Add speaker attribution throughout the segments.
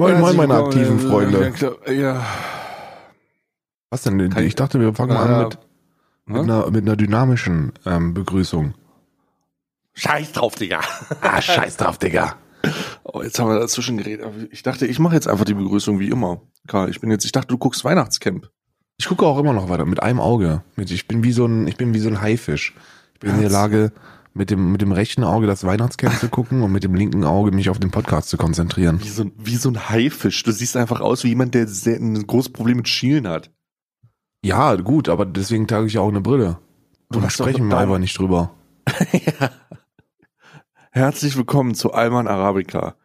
Speaker 1: Moin, moin, meine aktiven
Speaker 2: willkommen.
Speaker 1: Freunde.
Speaker 2: Ja.
Speaker 1: Was denn?
Speaker 2: Kein-
Speaker 1: Ich dachte, wir fangen mal an mit, mit,
Speaker 2: Hm?
Speaker 1: einer, mit einer dynamischen ähm, Begrüßung.
Speaker 2: Scheiß drauf, Digga.
Speaker 1: Ah, scheiß drauf, Digga.
Speaker 2: Oh, jetzt haben wir dazwischen geredet. Ich dachte, ich mache jetzt einfach die Begrüßung wie immer. Karl, ich bin jetzt, ich dachte, du guckst Weihnachtscamp.
Speaker 1: Ich gucke auch immer noch weiter, mit einem Auge. Ich bin wie so ein, ich bin wie so ein Haifisch. Ich bin in der? Lage, mit dem, mit dem rechten Auge das Weihnachtscamp zu gucken und mit dem linken Auge mich auf den Podcast zu konzentrieren.
Speaker 2: Wie so, ein- wie so ein Haifisch. Du siehst einfach aus wie jemand, der sehr, ein großes Problem mit Schielen hat.
Speaker 1: Ja, gut, aber deswegen trage ich auch eine Brille.
Speaker 2: Du
Speaker 1: sprechen wir einfach nicht drüber.
Speaker 2: Herzlich willkommen zu Alman Arabica,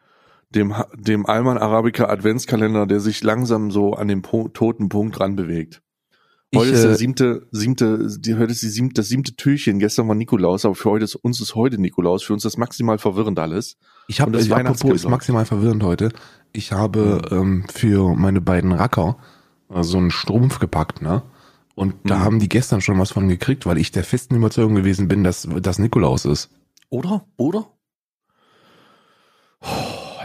Speaker 2: dem, dem Alman Arabica Adventskalender, der sich langsam so an den po toten Punkt ranbewegt. Heute
Speaker 1: Ich,
Speaker 2: ist der
Speaker 1: äh,
Speaker 2: siebte, siebte, die, heute ist die siebte, das siebte Türchen. Gestern war Nikolaus, aber für heute ist, uns ist heute Nikolaus. Für uns ist maximal verwirrend alles.
Speaker 1: Ich habe,
Speaker 2: das
Speaker 1: äh, apropos, ist maximal verwirrend heute. Ich habe ähm, für meine beiden Racker äh, so einen Strumpf gepackt, ne? Und da
Speaker 2: Mhm.
Speaker 1: haben die gestern schon was von gekriegt, weil ich der festen Überzeugung gewesen bin, dass das Nikolaus ist.
Speaker 2: Oder? Oder? Oh,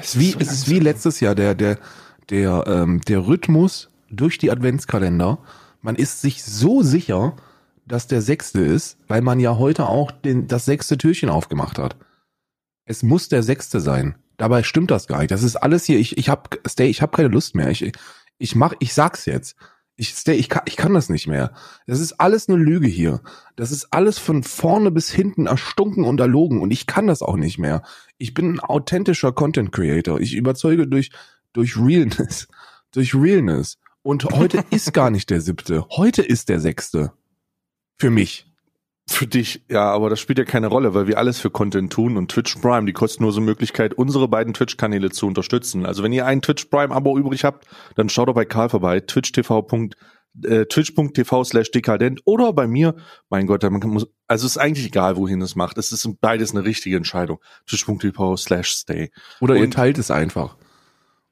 Speaker 1: Es ist wie,
Speaker 2: so
Speaker 1: es ist wie letztes Jahr der, der, der, ähm, der Rhythmus durch die Adventskalender. Man ist sich so sicher, dass der sechste ist, weil man ja heute auch den, das sechste Türchen aufgemacht hat. Es muss der sechste sein. Dabei stimmt das gar nicht. Das ist alles hier. Ich, ich hab, Stay, ich habe keine Lust mehr. Ich, ich mach, ich sag's jetzt. Ich, Stay, ich kann, ich kann das nicht mehr. Das ist alles eine Lüge hier. Das ist alles von vorne bis hinten erstunken und erlogen und ich kann das auch nicht mehr. Ich bin ein authentischer Content Creator. Ich überzeuge durch, durch Realness. Durch Realness. Und heute ist gar nicht der siebte. Heute ist der sechste. Für mich.
Speaker 2: Für dich, ja, aber das spielt ja keine Rolle, weil wir alles für Content tun und Twitch Prime, die kostenlose Möglichkeit, unsere beiden Twitch-Kanäle zu unterstützen. Also wenn ihr ein Twitch Prime-Abo übrig habt, dann schaut doch bei Karl vorbei, twitch.tv. Äh, twitch.tv slash dekadent oder bei mir, mein Gott, man muss, also es ist eigentlich egal, wohin es macht. Es ist beides eine richtige Entscheidung. Twitch.tv slash stay.
Speaker 1: Oder ihr
Speaker 2: Und-
Speaker 1: teilt es einfach.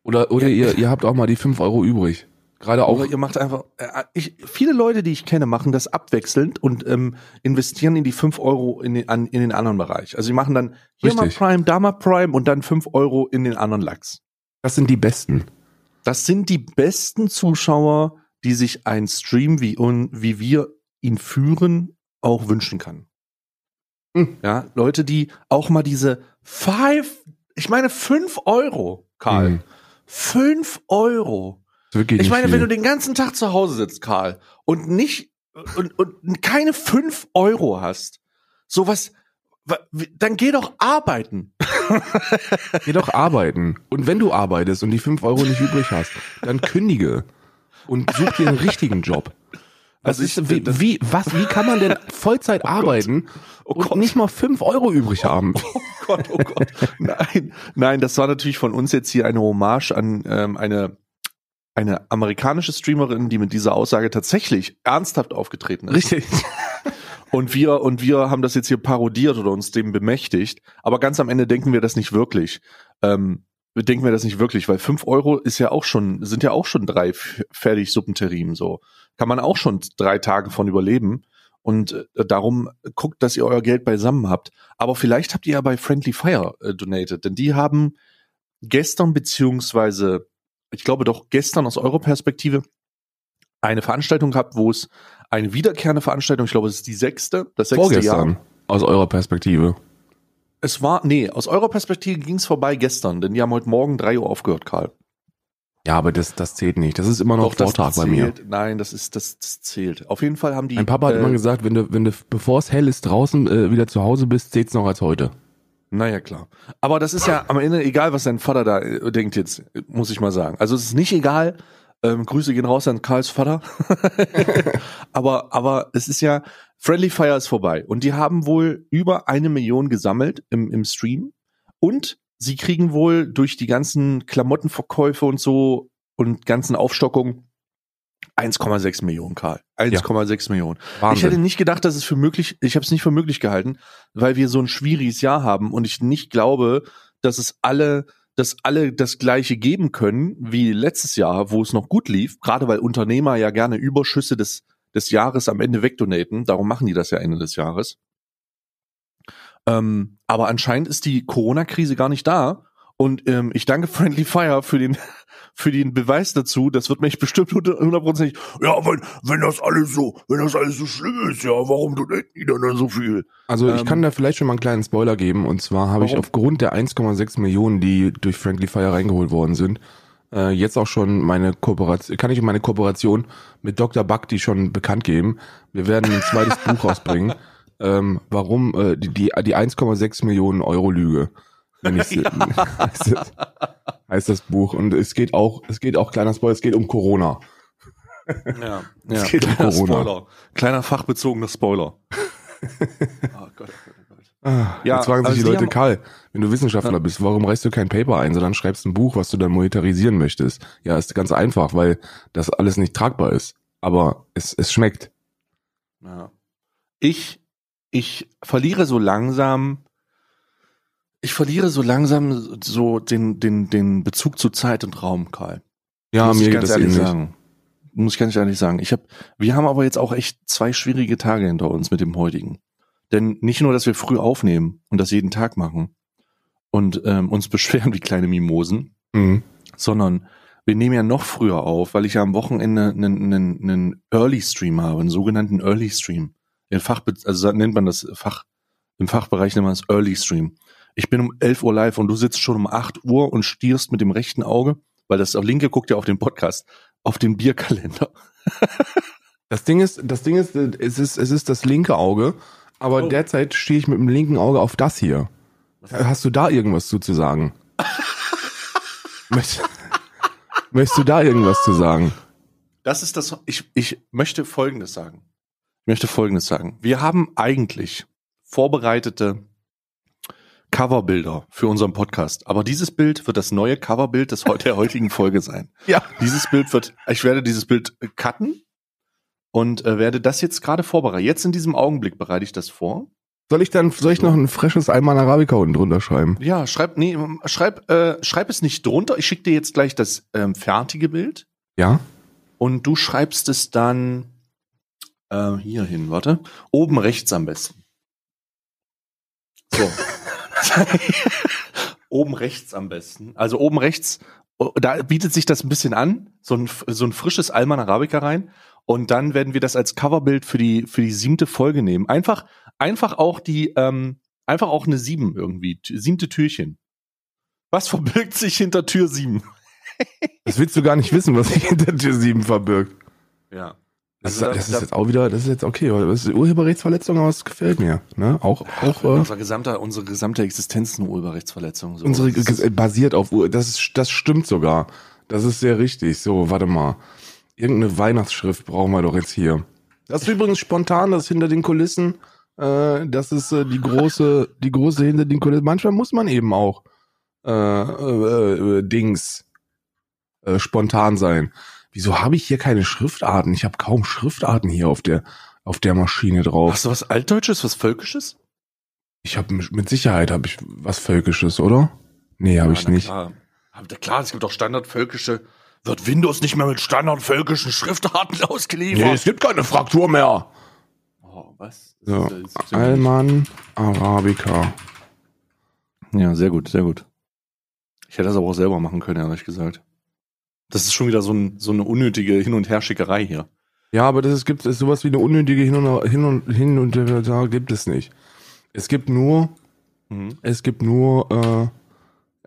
Speaker 1: Oder, oder ihr, ihr habt auch mal die fünf Euro übrig. Gerade auch.
Speaker 2: Oder ihr macht einfach, äh, ich, viele Leute, die ich kenne, machen das abwechselnd und ähm, investieren in die 5 Euro in den, an, in den anderen Bereich. Also sie machen dann hier
Speaker 1: Richtig.
Speaker 2: mal Prime, da mal Prime und dann 5 Euro in den anderen Lachs.
Speaker 1: Das sind die besten.
Speaker 2: Das sind die besten Zuschauer, die sich ein Stream wie, un, wie wir ihn führen, auch wünschen kann.
Speaker 1: Hm.
Speaker 2: Ja, Leute, die auch mal diese 5, ich meine 5 Euro, Karl.
Speaker 1: Mhm.
Speaker 2: 5 Euro.
Speaker 1: Das wirklich
Speaker 2: Ich meine,
Speaker 1: viel.
Speaker 2: wenn du den ganzen Tag zu Hause sitzt, Karl, und nicht und, und keine fünf Euro hast, sowas, dann geh doch arbeiten.
Speaker 1: Geh doch arbeiten. Und wenn du arbeitest und die fünf Euro nicht übrig hast, dann kündige und such dir einen richtigen Job.
Speaker 2: Ich-
Speaker 1: ist, wie,
Speaker 2: das-
Speaker 1: wie, was, wie kann man denn Vollzeit arbeiten
Speaker 2: Oh
Speaker 1: und
Speaker 2: Gott.
Speaker 1: nicht mal fünf Euro übrig haben?
Speaker 2: Oh Gott, oh Gott. Nein, nein, das war natürlich von uns jetzt hier eine Hommage an ähm, eine eine amerikanische Streamerin, die mit dieser Aussage tatsächlich ernsthaft aufgetreten ist.
Speaker 1: Richtig.
Speaker 2: Und wir, und wir haben das jetzt hier parodiert oder uns dem bemächtigt. Aber ganz am Ende denken wir das nicht wirklich. Ähm, denken wir das nicht wirklich, weil fünf Euro ist ja auch schon, sind ja auch schon drei fertig Suppenterrinen, so. Kann man auch schon drei Tage von überleben. Und äh, darum guckt, dass ihr euer Geld beisammen habt. Aber vielleicht habt ihr ja bei Friendly Fire äh, donated, denn die haben gestern beziehungsweise, ich glaube doch gestern aus eurer Perspektive, eine Veranstaltung gehabt, wo es eine wiederkehrende Veranstaltung, ich glaube, es ist die sechste, das sechste
Speaker 1: Vorgestern,
Speaker 2: Jahr.
Speaker 1: aus eurer Perspektive.
Speaker 2: Es war, nee, aus eurer Perspektive ging es vorbei gestern, denn die haben heute Morgen drei Uhr aufgehört, Karl.
Speaker 1: Ja, aber das, das zählt nicht. Das ist immer noch
Speaker 2: das
Speaker 1: Vortrag bei mir.
Speaker 2: zählt. Nein, das ist, das, das zählt. Auf jeden Fall haben die.
Speaker 1: Mein Papa hat
Speaker 2: äh,
Speaker 1: immer gesagt, wenn du, wenn du, bevor es hell ist draußen, äh, wieder zu Hause bist, zählt's noch als heute.
Speaker 2: Naja, klar. Aber das ist ja am Ende egal, was dein Vater da äh, denkt jetzt, muss ich mal sagen. Also es ist nicht egal. Ähm, Grüße gehen raus an Karls Vater. aber, aber es ist ja, Friendly Fire ist vorbei. Und die haben wohl über eine Million gesammelt im, im Stream. Und sie kriegen wohl durch die ganzen Klamottenverkäufe und so und ganzen Aufstockungen 1,6 Millionen, Karl. 1,6 Millionen. Ich hätte
Speaker 1: Wahnsinn.
Speaker 2: nicht gedacht, dass es für möglich, ich habe es nicht für möglich gehalten, weil wir so ein schwieriges Jahr haben und ich nicht glaube, dass es alle, dass alle das gleiche geben können wie letztes Jahr, wo es noch gut lief, gerade weil Unternehmer ja gerne Überschüsse des, des Jahres am Ende wegdonaten, darum machen die das ja Ende des Jahres. Ähm, aber anscheinend ist die Corona-Krise gar nicht da und ähm, ich danke Friendly Fire für den für den Beweis dazu, das wird mich bestimmt hundertprozentig, ja, wenn, wenn das alles so, wenn das alles so schlimm ist, ja, warum tut die dann so viel?
Speaker 1: Also ich
Speaker 2: Ähm,
Speaker 1: kann da vielleicht schon mal einen kleinen Spoiler geben. Und zwar habe ich aufgrund der 1,6 Millionen, die durch Friendly Fire reingeholt worden sind, äh, jetzt auch schon meine Kooperation, kann ich meine Kooperation mit Dr. Buck, die schon bekannt geben. Wir werden ein zweites Buch rausbringen. Ähm, warum äh, die, die, die 1,6 Millionen Euro Lüge. Ich, heißt, das, heißt das Buch. Und es geht auch, es geht auch, kleiner Spoiler, es geht um Corona.
Speaker 2: Ja,
Speaker 1: Es
Speaker 2: ja.
Speaker 1: geht um
Speaker 2: kleiner
Speaker 1: Corona.
Speaker 2: Spoiler. Kleiner fachbezogener Spoiler. oh Gott, oh Gott, oh Gott.
Speaker 1: Ah,
Speaker 2: Ja,
Speaker 1: jetzt fragen sich
Speaker 2: also
Speaker 1: die
Speaker 2: die
Speaker 1: Leute,
Speaker 2: haben-
Speaker 1: Karl, wenn du Wissenschaftler
Speaker 2: Ja.
Speaker 1: bist, warum reichst du kein Paper ein, sondern schreibst ein Buch, was du dann monetarisieren möchtest? Ja, ist ganz einfach, weil das alles nicht tragbar ist. Aber es, es schmeckt.
Speaker 2: Ja. Ich, ich verliere so langsam, ich verliere so langsam so den, den, den Bezug zu Zeit und Raum, Karl.
Speaker 1: Ja,
Speaker 2: Muss
Speaker 1: mir geht
Speaker 2: ganz
Speaker 1: das
Speaker 2: ehrlich
Speaker 1: ähnlich.
Speaker 2: sagen. Muss ich ganz ehrlich sagen. Ich hab, wir haben aber jetzt auch echt zwei schwierige Tage hinter uns mit dem heutigen. Denn nicht nur, dass wir früh aufnehmen und das jeden Tag machen und ähm, uns beschweren wie kleine Mimosen,
Speaker 1: Mhm.
Speaker 2: sondern wir nehmen ja noch früher auf, weil ich ja am Wochenende einen, einen, einen Early Stream habe, einen sogenannten Early Stream. In Fach, also nennt man das Fach, im Fachbereich nennt man das Early Stream. Ich bin um 11 Uhr live und du sitzt schon um 8 Uhr und stierst mit dem rechten Auge, weil das linke guckt ja auf den Podcast, auf den Bierkalender.
Speaker 1: Das Ding ist, das Ding ist, es ist, es ist das linke Auge, aber
Speaker 2: Oh.
Speaker 1: derzeit stehe ich mit dem linken Auge auf das hier. Hast du da irgendwas zu, zu sagen? Möcht, möchtest du da irgendwas zu sagen?
Speaker 2: Das ist das, ich, ich möchte Folgendes sagen. Ich möchte Folgendes sagen. Wir haben eigentlich vorbereitete Coverbilder für unseren Podcast. Aber dieses Bild wird das neue Coverbild des, der heutigen Folge sein.
Speaker 1: Ja.
Speaker 2: Dieses Bild wird, ich werde dieses Bild cutten und äh, werde das jetzt gerade vorbereiten. Jetzt in diesem Augenblick bereite ich das vor.
Speaker 1: Soll ich dann, soll ich noch ein freshes Alman Arabica unten drunter schreiben?
Speaker 2: Ja, schreib, nee, schreib, äh, schreib es nicht drunter. Ich schicke dir jetzt gleich das ähm, fertige Bild.
Speaker 1: Ja?
Speaker 2: und du schreibst es dann äh, hier hin, warte, oben rechts am besten. So. oben rechts am besten. Also oben rechts, da bietet sich das ein bisschen an, so ein, so ein frisches Alman Arabica rein. Und dann werden wir das als Coverbild für die, für die siebte Folge nehmen. Einfach, einfach auch die, ähm, einfach auch eine sieben irgendwie, siebte Türchen. Was verbirgt sich hinter Tür sieben?
Speaker 1: Das willst du gar nicht wissen, was sich hinter Tür 7 verbirgt.
Speaker 2: Ja.
Speaker 1: Das,
Speaker 2: Also da-
Speaker 1: ist, das
Speaker 2: da-
Speaker 1: ist jetzt auch wieder, das ist jetzt okay, weil das ist Urheberrechtsverletzung, aber es gefällt mir. Ne? Auch, auch äh,
Speaker 2: Unser gesamter, unsere gesamte Existenz ist eine Urheberrechtsverletzung. So.
Speaker 1: unsere
Speaker 2: Das ist-
Speaker 1: basiert auf das ist, das stimmt sogar. Das ist sehr richtig. So, warte mal. Irgendeine Weihnachtsschrift brauchen wir doch jetzt hier. Das ist übrigens spontan, das ist hinter den Kulissen. Äh, das ist äh, die große, die große hinter den Kulissen. Manchmal muss man eben auch äh, äh, äh, Dings äh, spontan sein. Wieso habe ich hier keine Schriftarten? Ich habe kaum Schriftarten hier auf der auf der Maschine drauf.
Speaker 2: Hast du was Altdeutsches, was Völkisches?
Speaker 1: Ich habe mit Sicherheit habe ich was Völkisches, oder? Nee, habe
Speaker 2: Ja,
Speaker 1: ich nicht.
Speaker 2: Klar. Aber klar, es gibt auch standardvölkische. Wird Windows nicht mehr mit standardvölkischen Schriftarten ausgeliefert?
Speaker 1: Nee, es gibt keine Fraktur mehr.
Speaker 2: oh, was?
Speaker 1: So, Alman Arabica.
Speaker 2: Ja, sehr gut, sehr gut. Ich hätte das aber auch selber machen können, ehrlich gesagt. Das ist schon wieder so, ein, so eine unnötige Hin- und Herschickerei hier.
Speaker 1: Ja, aber das ist, gibt es sowas wie eine unnötige Hin und hin und hin und da gibt es nicht. Es gibt nur,
Speaker 2: Mhm.
Speaker 1: es gibt nur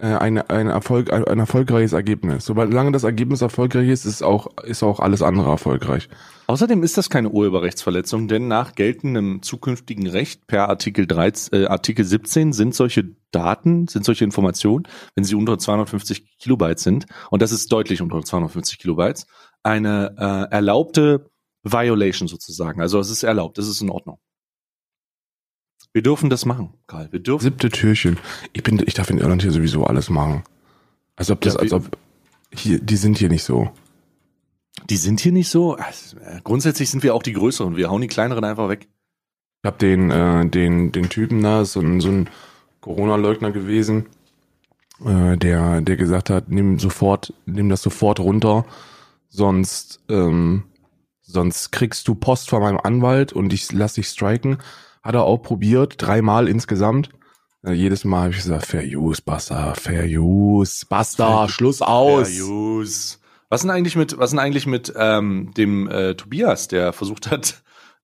Speaker 1: äh, eine, ein Erfolg, ein, ein erfolgreiches Ergebnis. Solange das Ergebnis erfolgreich ist, ist auch ist auch alles andere erfolgreich.
Speaker 2: Außerdem ist das keine Urheberrechtsverletzung, denn nach geltendem zukünftigen Recht per Artikel 13, äh, Artikel 17 sind solche Daten, sind solche Informationen, wenn sie unter 250 Kilobyte sind, und das ist deutlich unter 250 Kilobytes, eine äh, erlaubte Violation sozusagen. Also es ist erlaubt, es ist in Ordnung. Wir dürfen das machen, Karl. Wir dürfen.
Speaker 1: Siebte Türchen. Ich bin, ich darf in Irland hier sowieso alles machen. Als ob das,
Speaker 2: Ja,
Speaker 1: als ob hier, die sind hier nicht so.
Speaker 2: Die sind hier nicht so. Also, grundsätzlich sind wir auch die Größeren. Wir hauen die Kleineren einfach weg.
Speaker 1: Ich hab den, äh, den, den Typen da, so ein, so ein Corona-Leugner gewesen, äh, der, der gesagt hat, nimm sofort, nimm das sofort runter, sonst, ähm, sonst kriegst du Post von meinem Anwalt und ich lass dich striken. Hat er auch probiert, dreimal insgesamt. Äh, jedes Mal habe ich gesagt, Fair Use, basta, Fair Use, basta, Schluss aus.
Speaker 2: Ja, use. Was denn eigentlich mit, was denn eigentlich mit ähm, dem äh, Tobias, der versucht hat,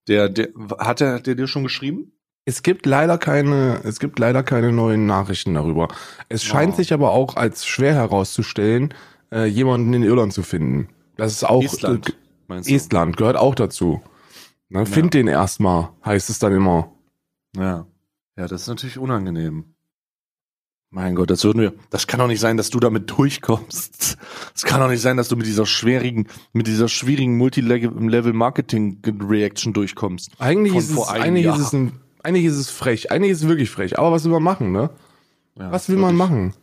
Speaker 2: der, der hat er der dir schon geschrieben?
Speaker 1: Es gibt leider keine, es gibt leider keine neuen Nachrichten darüber. Es scheint
Speaker 2: Wow.
Speaker 1: sich aber auch als schwer herauszustellen, äh, jemanden in Irland zu finden. Das ist auch
Speaker 2: Estland,
Speaker 1: Äh,
Speaker 2: meinst du?
Speaker 1: Estland gehört auch dazu. Na, find den erstmal, heißt es dann immer.
Speaker 2: Ja. Ja, das ist natürlich unangenehm. Mein Gott, das würden wir. Das kann doch nicht sein, dass du damit durchkommst. Es kann doch nicht sein, dass du mit dieser schwierigen, mit dieser schwierigen Multi-Level-Marketing-Reaction durchkommst.
Speaker 1: Eigentlich ist es, eigentlich
Speaker 2: Jahr.
Speaker 1: ist es ein, eigentlich ist es frech, eigentlich ist es wirklich frech. Aber was will man machen, ne?
Speaker 2: Ja,
Speaker 1: Was will man machen?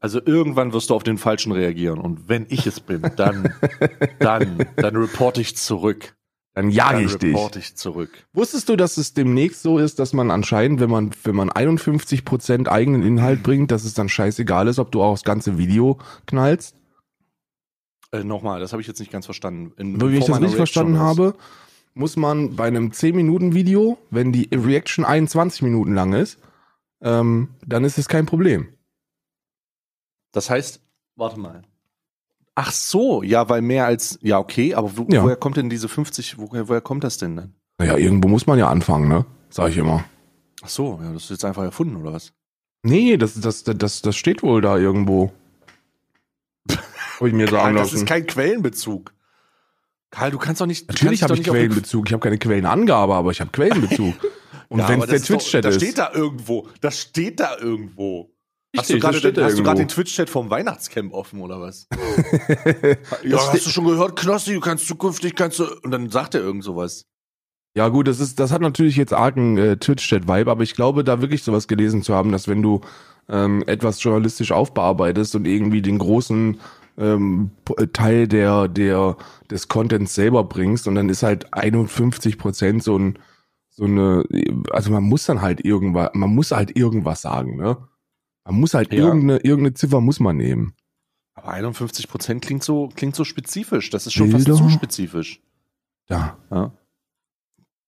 Speaker 2: Also irgendwann wirst du auf den Falschen reagieren. Und wenn ich es bin, dann, dann, dann reporte ich zurück.
Speaker 1: Dann jage ich dich.
Speaker 2: ich zurück.
Speaker 1: Wusstest du, dass es demnächst so ist, dass man anscheinend, wenn man, wenn man 51% eigenen Inhalt bringt, dass es dann scheißegal ist, ob du auch das ganze Video knallst?
Speaker 2: Äh, Nochmal, das habe ich jetzt nicht ganz verstanden. In,
Speaker 1: Wie ich das richtig verstanden habe, muss man bei einem 10-Minuten-Video, wenn die Reaction 21 Minuten lang ist, ähm, dann ist es kein Problem.
Speaker 2: Das heißt, warte mal. Ach so, ja, weil mehr als, ja, okay, aber wo,
Speaker 1: Ja.
Speaker 2: woher kommt denn diese 50, woher, woher kommt das denn dann?
Speaker 1: Naja, irgendwo muss man ja anfangen, ne? Sag ich immer.
Speaker 2: Ach so, ja, das ist jetzt einfach erfunden, oder was?
Speaker 1: Nee, das, das, das, das steht wohl da irgendwo. Habe ich mir sagen
Speaker 2: Karl, das
Speaker 1: lassen.
Speaker 2: ist kein Quellenbezug. Karl, du kannst doch nicht.
Speaker 1: Natürlich habe ich
Speaker 2: nicht
Speaker 1: Quellenbezug. Ich habe keine Quellenangabe, aber ich habe Quellenbezug. Und
Speaker 2: Ja,
Speaker 1: wenn es der
Speaker 2: das ist
Speaker 1: Twitch-Chat
Speaker 2: Das steht da irgendwo. Das steht da irgendwo. Hast
Speaker 1: Richtig,
Speaker 2: du gerade den,
Speaker 1: da
Speaker 2: hast du gerade den
Speaker 1: irgendwo.
Speaker 2: Twitch-Chat vom Weihnachtscamp offen oder was? ja,
Speaker 1: Das
Speaker 2: hast du schon gehört, Knossi, du kannst zukünftig, kannst du. Und dann sagt er irgend sowas.
Speaker 1: Ja gut, das ist, das hat natürlich jetzt argen äh, Twitch-Chat-Vibe, aber ich glaube, da wirklich sowas gelesen zu haben, dass wenn du ähm, etwas journalistisch aufbearbeitest und irgendwie den großen ähm, äh, Teil der, der, des Contents selber bringst und dann ist halt 51 Prozent so ein, so eine, also man muss dann halt irgendwas, man muss halt irgendwas sagen, ne? Man muss halt
Speaker 2: Ja.
Speaker 1: irgendeine, irgendeine Ziffer muss man nehmen.
Speaker 2: Aber 51 Prozent klingt so, klingt so spezifisch. Das ist schon
Speaker 1: Bilder?
Speaker 2: fast zu spezifisch.
Speaker 1: Ja.
Speaker 2: Ja.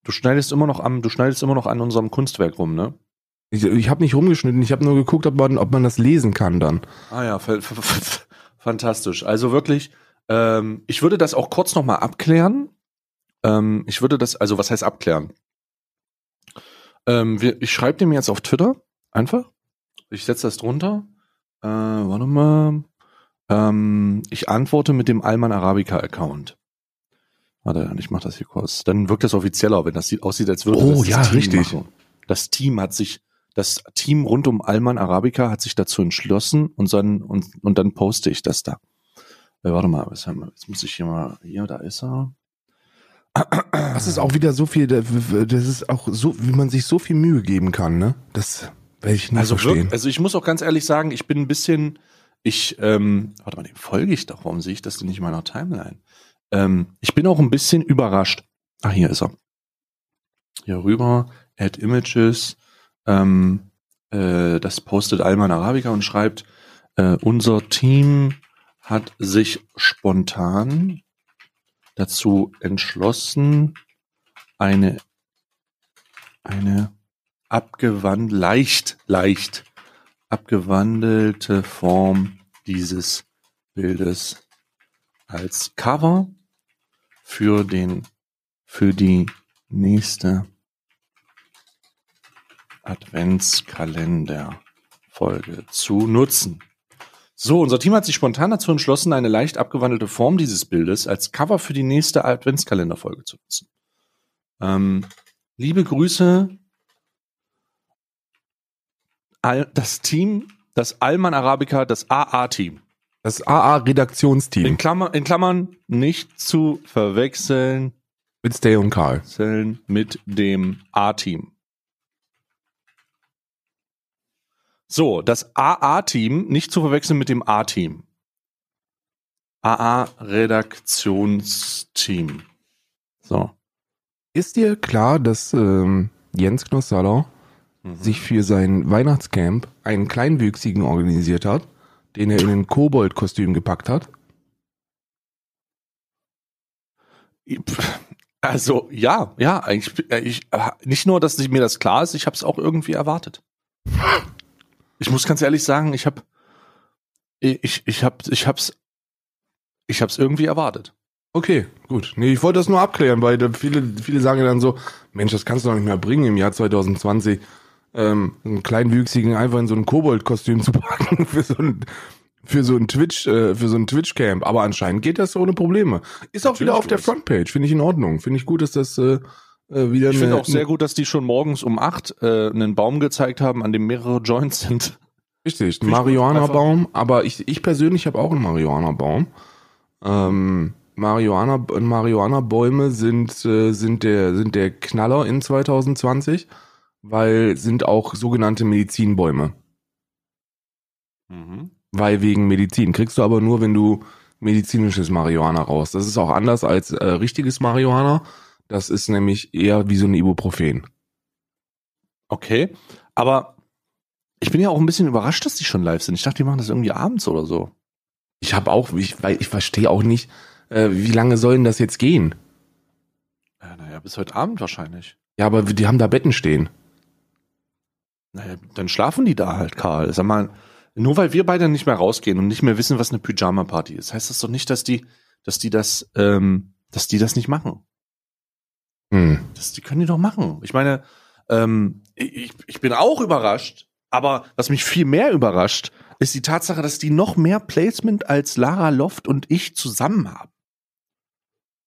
Speaker 2: Du schneidest immer noch am, du schneidest immer noch an unserem Kunstwerk rum, ne?
Speaker 1: Ich, ich habe nicht rumgeschnitten, ich habe nur geguckt, ob man, ob man das lesen kann dann.
Speaker 2: Ah ja, fa- fa- fa- fantastisch. Also wirklich, ähm, ich würde das auch kurz nochmal abklären. Ähm, ich würde das, also was heißt abklären? Ähm, wir, ich schreibe dem jetzt auf Twitter, einfach. Ich setze das drunter. Äh, warte mal. Ähm, ich antworte mit dem Alman Arabica Account. Warte, ich mache das hier kurz. Dann wirkt das offizieller, wenn das sieht, aussieht, als würde
Speaker 1: Oh,
Speaker 2: das
Speaker 1: ja,
Speaker 2: das Team
Speaker 1: richtig.
Speaker 2: machen. Das Team hat sich, das Team rund um Alman Arabica hat sich dazu entschlossen und dann, und, und dann poste ich das da. Äh, warte mal, was haben wir? Jetzt muss ich hier mal, hier, da ist er.
Speaker 1: Das ist auch wieder so viel, das ist auch so, wie man sich so viel Mühe geben kann, ne? Das werde ich nie
Speaker 2: Also,
Speaker 1: verstehen.
Speaker 2: wirk- also ich muss auch ganz ehrlich sagen, ich bin ein bisschen, ich, ähm, warte mal, dem folge ich doch, warum sehe ich das denn nicht in meiner Timeline? Ähm, ich bin auch ein bisschen überrascht. Ah, hier ist er. Hier rüber, Add Images, ähm, äh, das postet Alman Arabica und schreibt, äh, unser Team hat sich spontan dazu entschlossen, eine, eine abgewand, leicht, leicht abgewandelte Form dieses Bildes als Cover für den, für die nächste Adventskalender-Folge zu nutzen. So, unser Team hat sich spontan dazu entschlossen, eine leicht abgewandelte Form dieses Bildes als Cover für die nächste Adventskalender-Folge zu nutzen. Ähm, liebe Grüße, Al das Team, das Alman Arabica, das AA-Team.
Speaker 1: Das AA-Redaktionsteam
Speaker 2: In, Klammer, in Klammern nicht zu verwechseln
Speaker 1: mit Stay und Karl.
Speaker 2: Mit dem A-Team. So, das AA-Team nicht zu verwechseln mit dem A-Team. AA-Redaktionsteam. So.
Speaker 1: Ist dir klar, dass ähm, Jens Knossaller
Speaker 2: Mhm.
Speaker 1: sich für sein Weihnachtscamp einen Kleinwüchsigen organisiert hat, den er in ein Kobold-Kostüm gepackt hat?
Speaker 2: Also, ja, ja, eigentlich, ich, nicht nur, dass mir das klar ist, ich habe es auch irgendwie erwartet. Ich muss ganz ehrlich sagen, ich habe ich ich hab, ich hab's ich hab's irgendwie erwartet.
Speaker 1: Okay, gut. Nee, ich wollte das nur abklären, weil viele viele sagen ja dann so, Mensch, das kannst du doch nicht mehr bringen im Jahr 2020 ähm, einen kleinwüchsigen einfach in so ein Kobold-Kostüm zu packen für so ein für so ein Twitch äh, für so ein Twitch Camp, aber anscheinend geht das ohne Probleme. Ist auch
Speaker 2: Natürlich
Speaker 1: wieder auf der. Frontpage, finde ich in Ordnung. Finde ich gut, dass das äh, äh, wieder
Speaker 2: Ich finde auch sehr gut, dass die schon morgens um acht äh, einen Baum gezeigt haben, an dem mehrere Joints sind.
Speaker 1: Richtig, ein Marihuana-Baum, aber ich, ich persönlich habe auch einen Marihuana-Baum. Ähm, Marihuana, Marihuana-Bäume sind, äh, sind, der, sind der Knaller in 2020, weil sind auch sogenannte Medizinbäume. Weil wegen Medizin. Kriegst du aber nur, wenn du medizinisches Marihuana raus. Das ist auch anders als äh, richtiges Marihuana. Das ist nämlich eher wie so ein Ibuprofen.
Speaker 2: Okay, aber ich bin ja auch ein bisschen überrascht, dass die schon live sind. Ich dachte, die machen das irgendwie abends oder so.
Speaker 1: Ich habe auch, ich, weil ich verstehe auch nicht, äh, wie lange soll denn das jetzt gehen?
Speaker 2: Ja, naja, bis heute Abend wahrscheinlich.
Speaker 1: Ja, aber die haben da Betten stehen.
Speaker 2: Naja, dann schlafen die da halt, Karl. Sag mal, nur weil wir beide nicht mehr rausgehen und nicht mehr wissen, was eine Pyjama-Party ist, heißt das doch nicht, dass die, dass die das, ähm, dass die das nicht machen.
Speaker 1: Hm.
Speaker 2: Das, die können die doch machen. Ich meine, ähm, ich, ich bin auch überrascht, aber was mich viel mehr überrascht, ist die Tatsache, dass die noch mehr Placement als Lara Loft und ich zusammen haben.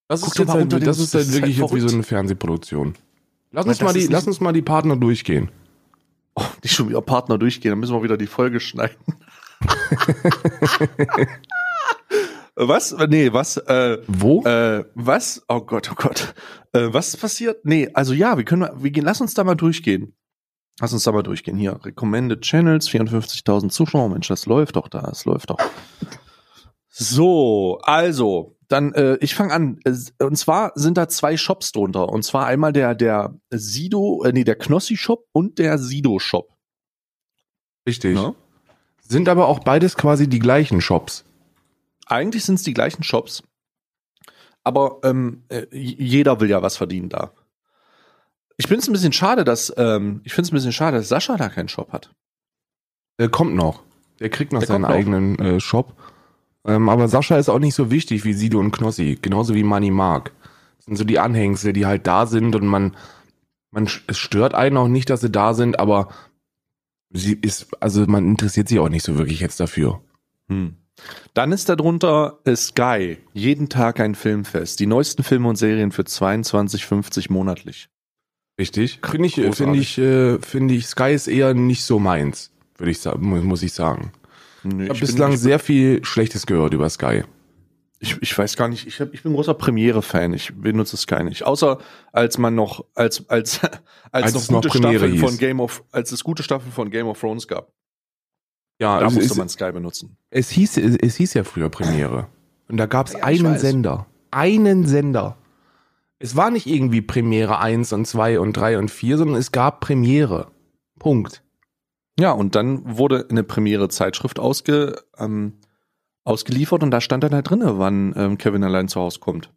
Speaker 1: Das
Speaker 2: Guck
Speaker 1: ist jetzt halt, das ist halt wirklich jetzt wie so eine Fernsehproduktion. Lass uns, mal die, lass uns mal die Partner durchgehen.
Speaker 2: Oh, nicht schon wieder Partner durchgehen, dann müssen wir wieder die Folge schneiden. was? Nee, was? Äh,
Speaker 1: Wo?
Speaker 2: äh, was? Oh Gott, oh Gott. Äh, was ist passiert? Nee, also ja, wir können mal, wir gehen, lass uns da mal durchgehen. Lass uns da mal durchgehen. Hier, Recommended Channels, 54.000 Zuschauer. Mensch, das läuft doch da, das läuft doch. So, also, dann, äh, ich fange an. Und zwar sind da zwei Shops drunter. Und zwar einmal der, der Sido, äh, nee, der Knossi-Shop und der Sido-Shop.
Speaker 1: Richtig.
Speaker 2: Ne?
Speaker 1: Sind aber auch beides quasi die gleichen Shops.
Speaker 2: Eigentlich sind es die gleichen Shops. Aber ähm, äh, jeder will ja was verdienen da. Ich finde es ein bisschen schade, dass ähm, ich finde es ein bisschen schade, dass Sascha da keinen Shop hat.
Speaker 1: Der kommt noch. Der kriegt noch
Speaker 2: Der
Speaker 1: seinen
Speaker 2: noch.
Speaker 1: eigenen äh, Shop. Ähm, aber Sascha ist auch nicht so wichtig wie Sido und Knossi. Genauso wie Money Mark. Das sind so die Anhängsel, die halt da sind und man, man, es stört einen auch nicht, dass sie da sind, aber sie ist, also man interessiert sich auch nicht so wirklich jetzt dafür.
Speaker 2: Hm. Dann ist darunter äh, Sky. Jeden Tag ein Filmfest. Die neuesten Filme und Serien für 22,50 monatlich.
Speaker 1: Richtig. Finde ich,
Speaker 2: Großartig.
Speaker 1: finde ich, äh, finde ich, Sky ist eher nicht so meins, würde ich sagen, muss ich sagen.
Speaker 2: Nö,
Speaker 1: Ich habe bislang sehr viel Schlechtes gehört über Sky.
Speaker 2: ich, ich weiß gar nicht, ich, hab, ich bin großer Premiere-Fan. Ich benutze Sky nicht. Außer als man noch, als, als, als,
Speaker 1: Als
Speaker 2: noch
Speaker 1: es noch
Speaker 2: gute
Speaker 1: Premiere
Speaker 2: Staffeln
Speaker 1: hieß.
Speaker 2: von Game of, als es gute Staffeln von Game of Thrones gab.
Speaker 1: Ja,
Speaker 2: Da musste
Speaker 1: es,
Speaker 2: man Sky benutzen.
Speaker 1: es, hieß, es, es hieß ja früher Premiere. Und da gab es
Speaker 2: Ja,
Speaker 1: einen. Sender. Einen Sender. Es war nicht irgendwie Premiere 1 und 2 und 3 und 4, sondern es gab Premiere. Punkt.
Speaker 2: Ja, und dann wurde eine Premiere-Zeitschrift ausge, ähm, ausgeliefert und da stand dann halt drinne, wann ähm, Kevin allein zu Hause kommt.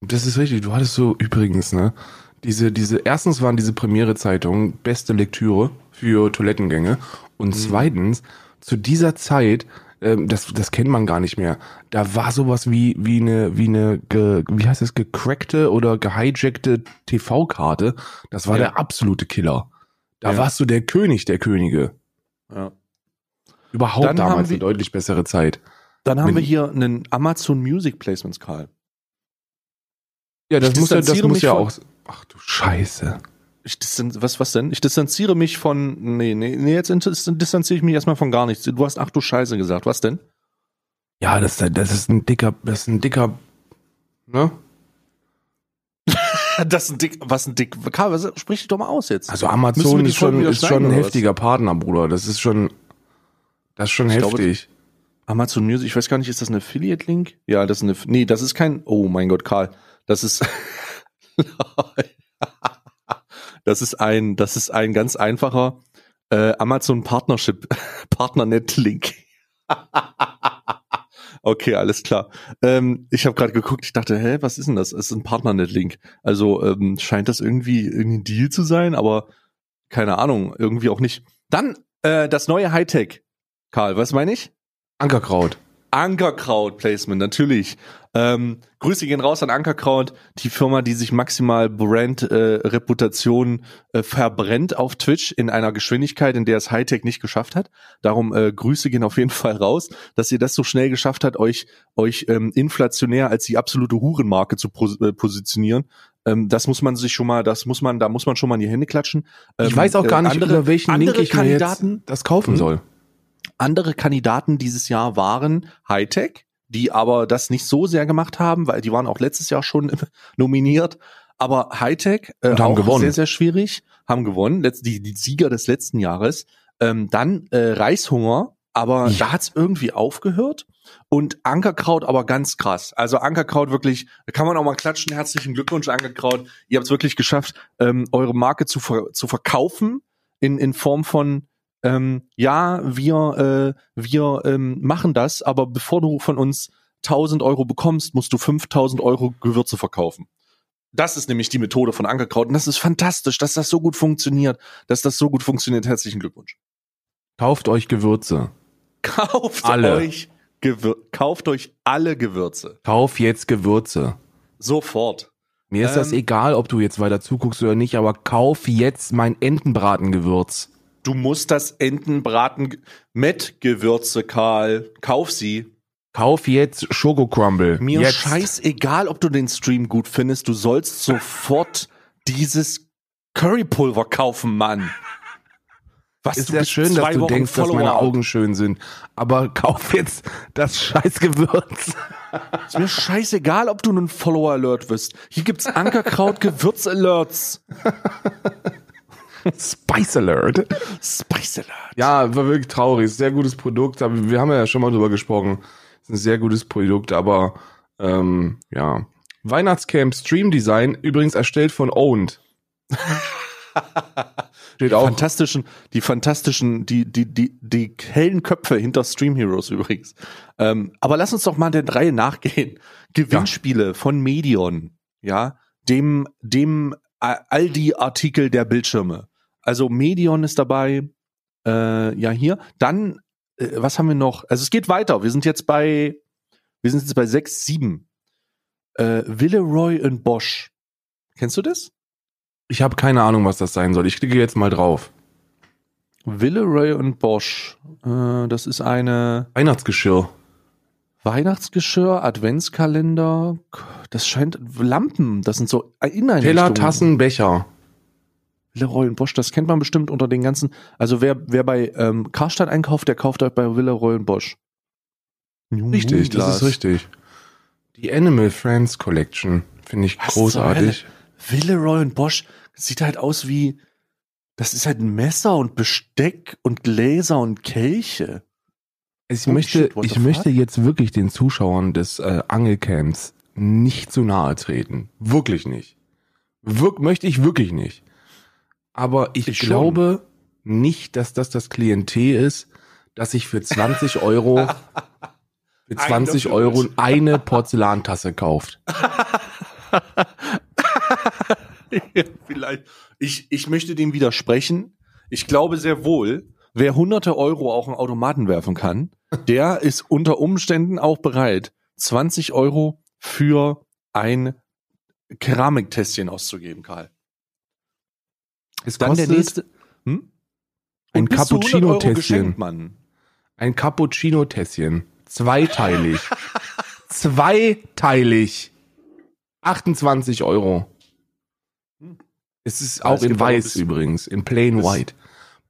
Speaker 1: Das ist richtig. Du hattest so übrigens, ne? Diese, diese, erstens waren diese Premiere-Zeitungen beste Lektüre für Toilettengänge. Und zweitens, zu dieser Zeit, ähm, das, das kennt man gar nicht mehr. Da war sowas wie, wie eine, wie eine, ge, wie heißt es, gecrackte oder gehijackte TV-Karte. Das war
Speaker 2: Ja.
Speaker 1: der absolute Killer. Da
Speaker 2: Ja.
Speaker 1: warst du der König der Könige.
Speaker 2: Ja.
Speaker 1: Überhaupt
Speaker 2: Dann
Speaker 1: damals
Speaker 2: wir-
Speaker 1: eine deutlich bessere Zeit.
Speaker 2: Dann haben
Speaker 1: Wenn-
Speaker 2: wir hier einen Amazon Music Placements, Karl.
Speaker 1: Ja, das
Speaker 2: Ich
Speaker 1: muss ja, das
Speaker 2: distanziere
Speaker 1: muss ja auch. Ach du Scheiße.
Speaker 2: Ich distan was, was denn? Ich distanziere mich von. Nee, nee, nee, jetzt distanziere ich mich erstmal von gar nichts. Du hast ach du Scheiße gesagt. Was denn?
Speaker 1: Ja, das, das ist ein dicker, das ist ein dicker, ne?
Speaker 2: Das ist ein dick. Was ein dick. Karl, was, sprich dich doch mal aus jetzt.
Speaker 1: Also Amazon ist schon, ist schon ein heftiger Partner, Bruder. Das ist schon, das ist schon
Speaker 2: Ich glaube,
Speaker 1: heftig.
Speaker 2: Amazon Music, ich weiß gar nicht, ist das ein Affiliate-Link? Ja, das ist eine. Nee, das ist kein. Oh mein Gott, Karl. Das ist. das ist ein, das ist ein ganz einfacher äh, Amazon Partnership, Partnernet-Link. Okay, alles klar. Ähm, ich habe gerade geguckt, ich dachte, hä, was ist denn das? Es ist ein Partnernet-Link. Also ähm, scheint das irgendwie irgendwie ein Deal zu sein, aber keine Ahnung, irgendwie auch nicht. Dann Äh, das neue Hightech. Karl, was meine ich?
Speaker 1: Ankerkraut.
Speaker 2: Ankerkraut-Placement, natürlich. Ähm, Grüße gehen raus an Ankerkraut, die Firma, die sich maximal Brand-Reputation äh, äh, verbrennt auf Twitch in einer Geschwindigkeit, in der es Hightech nicht geschafft hat. Darum äh, Grüße gehen auf jeden Fall raus, dass ihr das so schnell geschafft habt, euch euch ähm, inflationär als die absolute Hurenmarke zu pos äh, positionieren. Ähm, das muss man sich schon mal, das muss man, da muss man schon mal in die Hände klatschen. Ähm,
Speaker 1: ich weiß auch gar nicht,
Speaker 2: andere,
Speaker 1: über welchen Link
Speaker 2: andere
Speaker 1: ich mir
Speaker 2: Kandidaten,
Speaker 1: jetzt das kaufen
Speaker 2: Hm?
Speaker 1: soll.
Speaker 2: andere Kandidaten dieses Jahr waren Hightech, die aber das nicht so sehr gemacht haben, weil die waren auch letztes Jahr schon nominiert. Aber Hightech äh,
Speaker 1: haben
Speaker 2: auch
Speaker 1: gewonnen.
Speaker 2: sehr, sehr schwierig, haben gewonnen, die, die Sieger des letzten Jahres. Ähm, dann äh, Reishunger, aber
Speaker 1: Ja.
Speaker 2: da hat's irgendwie aufgehört. Und Ankerkraut aber ganz krass. Also Ankerkraut wirklich, kann man auch mal klatschen. Herzlichen Glückwunsch, Ankerkraut. Ihr habt es wirklich geschafft, ähm, eure Marke zu, ver zu verkaufen in, in Form von ähm, ja, wir, äh, wir ähm, machen das, aber bevor du von uns 1000 Euro bekommst, musst du 5000 Euro Gewürze verkaufen. Das ist nämlich die Methode von Ankerkraut und das ist fantastisch, dass das so gut funktioniert, dass das so gut funktioniert. Herzlichen Glückwunsch.
Speaker 1: Kauft euch Gewürze.
Speaker 2: Kauft
Speaker 1: Alle.
Speaker 2: euch Gewür kauft euch alle Gewürze.
Speaker 1: Kauf jetzt Gewürze.
Speaker 2: Sofort.
Speaker 1: Mir ist das
Speaker 2: Ähm.
Speaker 1: egal, ob du jetzt weiter zuguckst oder nicht, aber kauf jetzt mein Entenbratengewürz.
Speaker 2: Du musst das Entenbraten mit Gewürze, Karl. Kauf sie.
Speaker 1: Kauf jetzt Schoko Crumble.
Speaker 2: Mir
Speaker 1: jetzt.
Speaker 2: scheißegal, ob du den Stream gut findest, du sollst sofort dieses Currypulver kaufen, Mann. Was
Speaker 1: Ist ja schön, dass du
Speaker 2: Wochen
Speaker 1: denkst, dass meine
Speaker 2: Follower.
Speaker 1: Augen schön sind. Aber kauf jetzt das scheiß Gewürz.
Speaker 2: Ist mir scheißegal, ob du ein Follower Alert wirst. Hier gibt's Ankerkraut Gewürz Alerts.
Speaker 1: Spice Alert.
Speaker 2: Spice Alert.
Speaker 1: Ja, war wirklich traurig. Sehr gutes Produkt, wir haben ja schon mal drüber gesprochen. Ist ein sehr gutes Produkt, aber ähm, ja. Weihnachtscamp Stream Design, übrigens erstellt von Owned. Steht auch.
Speaker 2: Fantastischen, die fantastischen, die, die, die, die hellen Köpfe hinter Stream Heroes übrigens. Ähm, aber lass uns doch mal der Reihe nachgehen. Gewinnspiele von Medion, ja, dem, dem A- Aldi-Artikel der Bildschirme. Also Medion ist dabei, äh, ja hier. Dann, äh, was haben wir noch? Also es geht weiter. Wir sind jetzt bei, wir sind jetzt bei 6, 7. Äh, Villeroy und Bosch. Kennst du das?
Speaker 1: Ich habe keine Ahnung, was das sein soll. Ich klicke jetzt mal drauf.
Speaker 2: Villeroy und Bosch. Äh, das ist eine
Speaker 1: Weihnachtsgeschirr.
Speaker 2: Weihnachtsgeschirr, Adventskalender. Das scheint Lampen. Das sind so Inneneinrichtungen.
Speaker 1: Teller, Tassen, Becher.
Speaker 2: Villeroy und Bosch, das kennt man bestimmt unter den ganzen. Also wer, wer bei ähm, Karstadt einkauft, der kauft halt bei Villeroy und Bosch.
Speaker 1: Richtig, das ist richtig. Die Animal Friends Collection finde ich
Speaker 2: Was
Speaker 1: großartig.
Speaker 2: Villeroy und Bosch sieht halt aus wie. Das ist halt ein Messer und Besteck und Gläser und Kelche.
Speaker 1: Ich
Speaker 2: Holy
Speaker 1: möchte,
Speaker 2: shit,
Speaker 1: ich möchte jetzt wirklich den Zuschauern des äh, Angelcamps nicht zu nahe treten. Wirklich nicht. Wirk möchte ich wirklich nicht. Aber ich,
Speaker 2: Ich schon.
Speaker 1: glaube nicht, dass das das Klientel ist, dass sich für 20 Euro für 20
Speaker 2: Einer
Speaker 1: Euro eine Porzellantasse kauft.
Speaker 2: Ja, Vielleicht. Ich, ich möchte dem widersprechen. Ich glaube sehr wohl, wer hunderte Euro auch in Automaten werfen kann, der ist unter Umständen auch bereit, 20 Euro für ein Keramiktässchen auszugeben, Karl.
Speaker 1: Es
Speaker 2: Dann der
Speaker 1: kostet
Speaker 2: nächste. Hm?
Speaker 1: ein
Speaker 2: Und bis zu 100 Euro
Speaker 1: Cappuccino-Tässchen. Ein Cappuccino-Tässchen. Zweiteilig. Zweiteilig. 28 Euro. Es ist auch
Speaker 2: es
Speaker 1: in weiß übrigens, in plain white.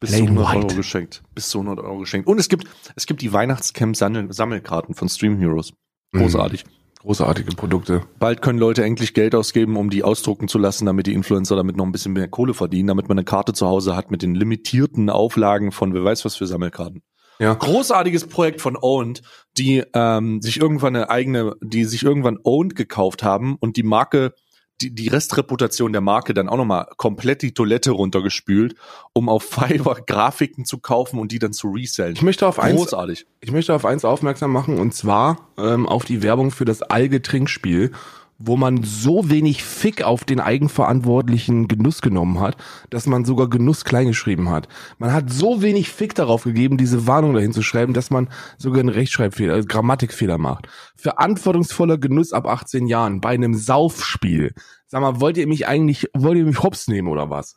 Speaker 2: Bis zu
Speaker 1: Plain
Speaker 2: 100
Speaker 1: white.
Speaker 2: Euro geschenkt. Bis zu 100 Euro geschenkt. Und es gibt, es gibt die Weihnachtscamp-Sammelkarten von Stream Heroes. Großartig.
Speaker 1: Mhm. Großartige Produkte.
Speaker 2: Bald können Leute endlich Geld ausgeben, um die ausdrucken zu lassen, damit die Influencer damit noch ein bisschen mehr Kohle verdienen, damit man eine Karte zu Hause hat mit den limitierten Auflagen von wer weiß was für Sammelkarten.
Speaker 1: Ja.
Speaker 2: Großartiges Projekt von Owned, die ähm, sich irgendwann eine eigene, die sich irgendwann Owned gekauft haben und die Marke, die, die Restreputation der Marke dann auch nochmal komplett die Toilette runtergespült, um auf Fiverr Grafiken zu kaufen und die dann zu resellen.
Speaker 1: Ich möchte auf eins,
Speaker 2: Großartig.
Speaker 1: ich möchte auf eins aufmerksam machen und zwar ähm, auf die Werbung für das Alge-Trinkspiel, wo man so wenig Fick auf den eigenverantwortlichen Genuss genommen hat, dass man sogar Genuss kleingeschrieben hat. Man hat so wenig Fick darauf gegeben, diese Warnung dahin zu schreiben, dass man sogar einen Rechtschreibfehler, also Grammatikfehler macht. Verantwortungsvoller Genuss ab 18 Jahren bei einem Saufspiel. Sag mal, wollt ihr mich eigentlich, wollt ihr mich hops nehmen oder was?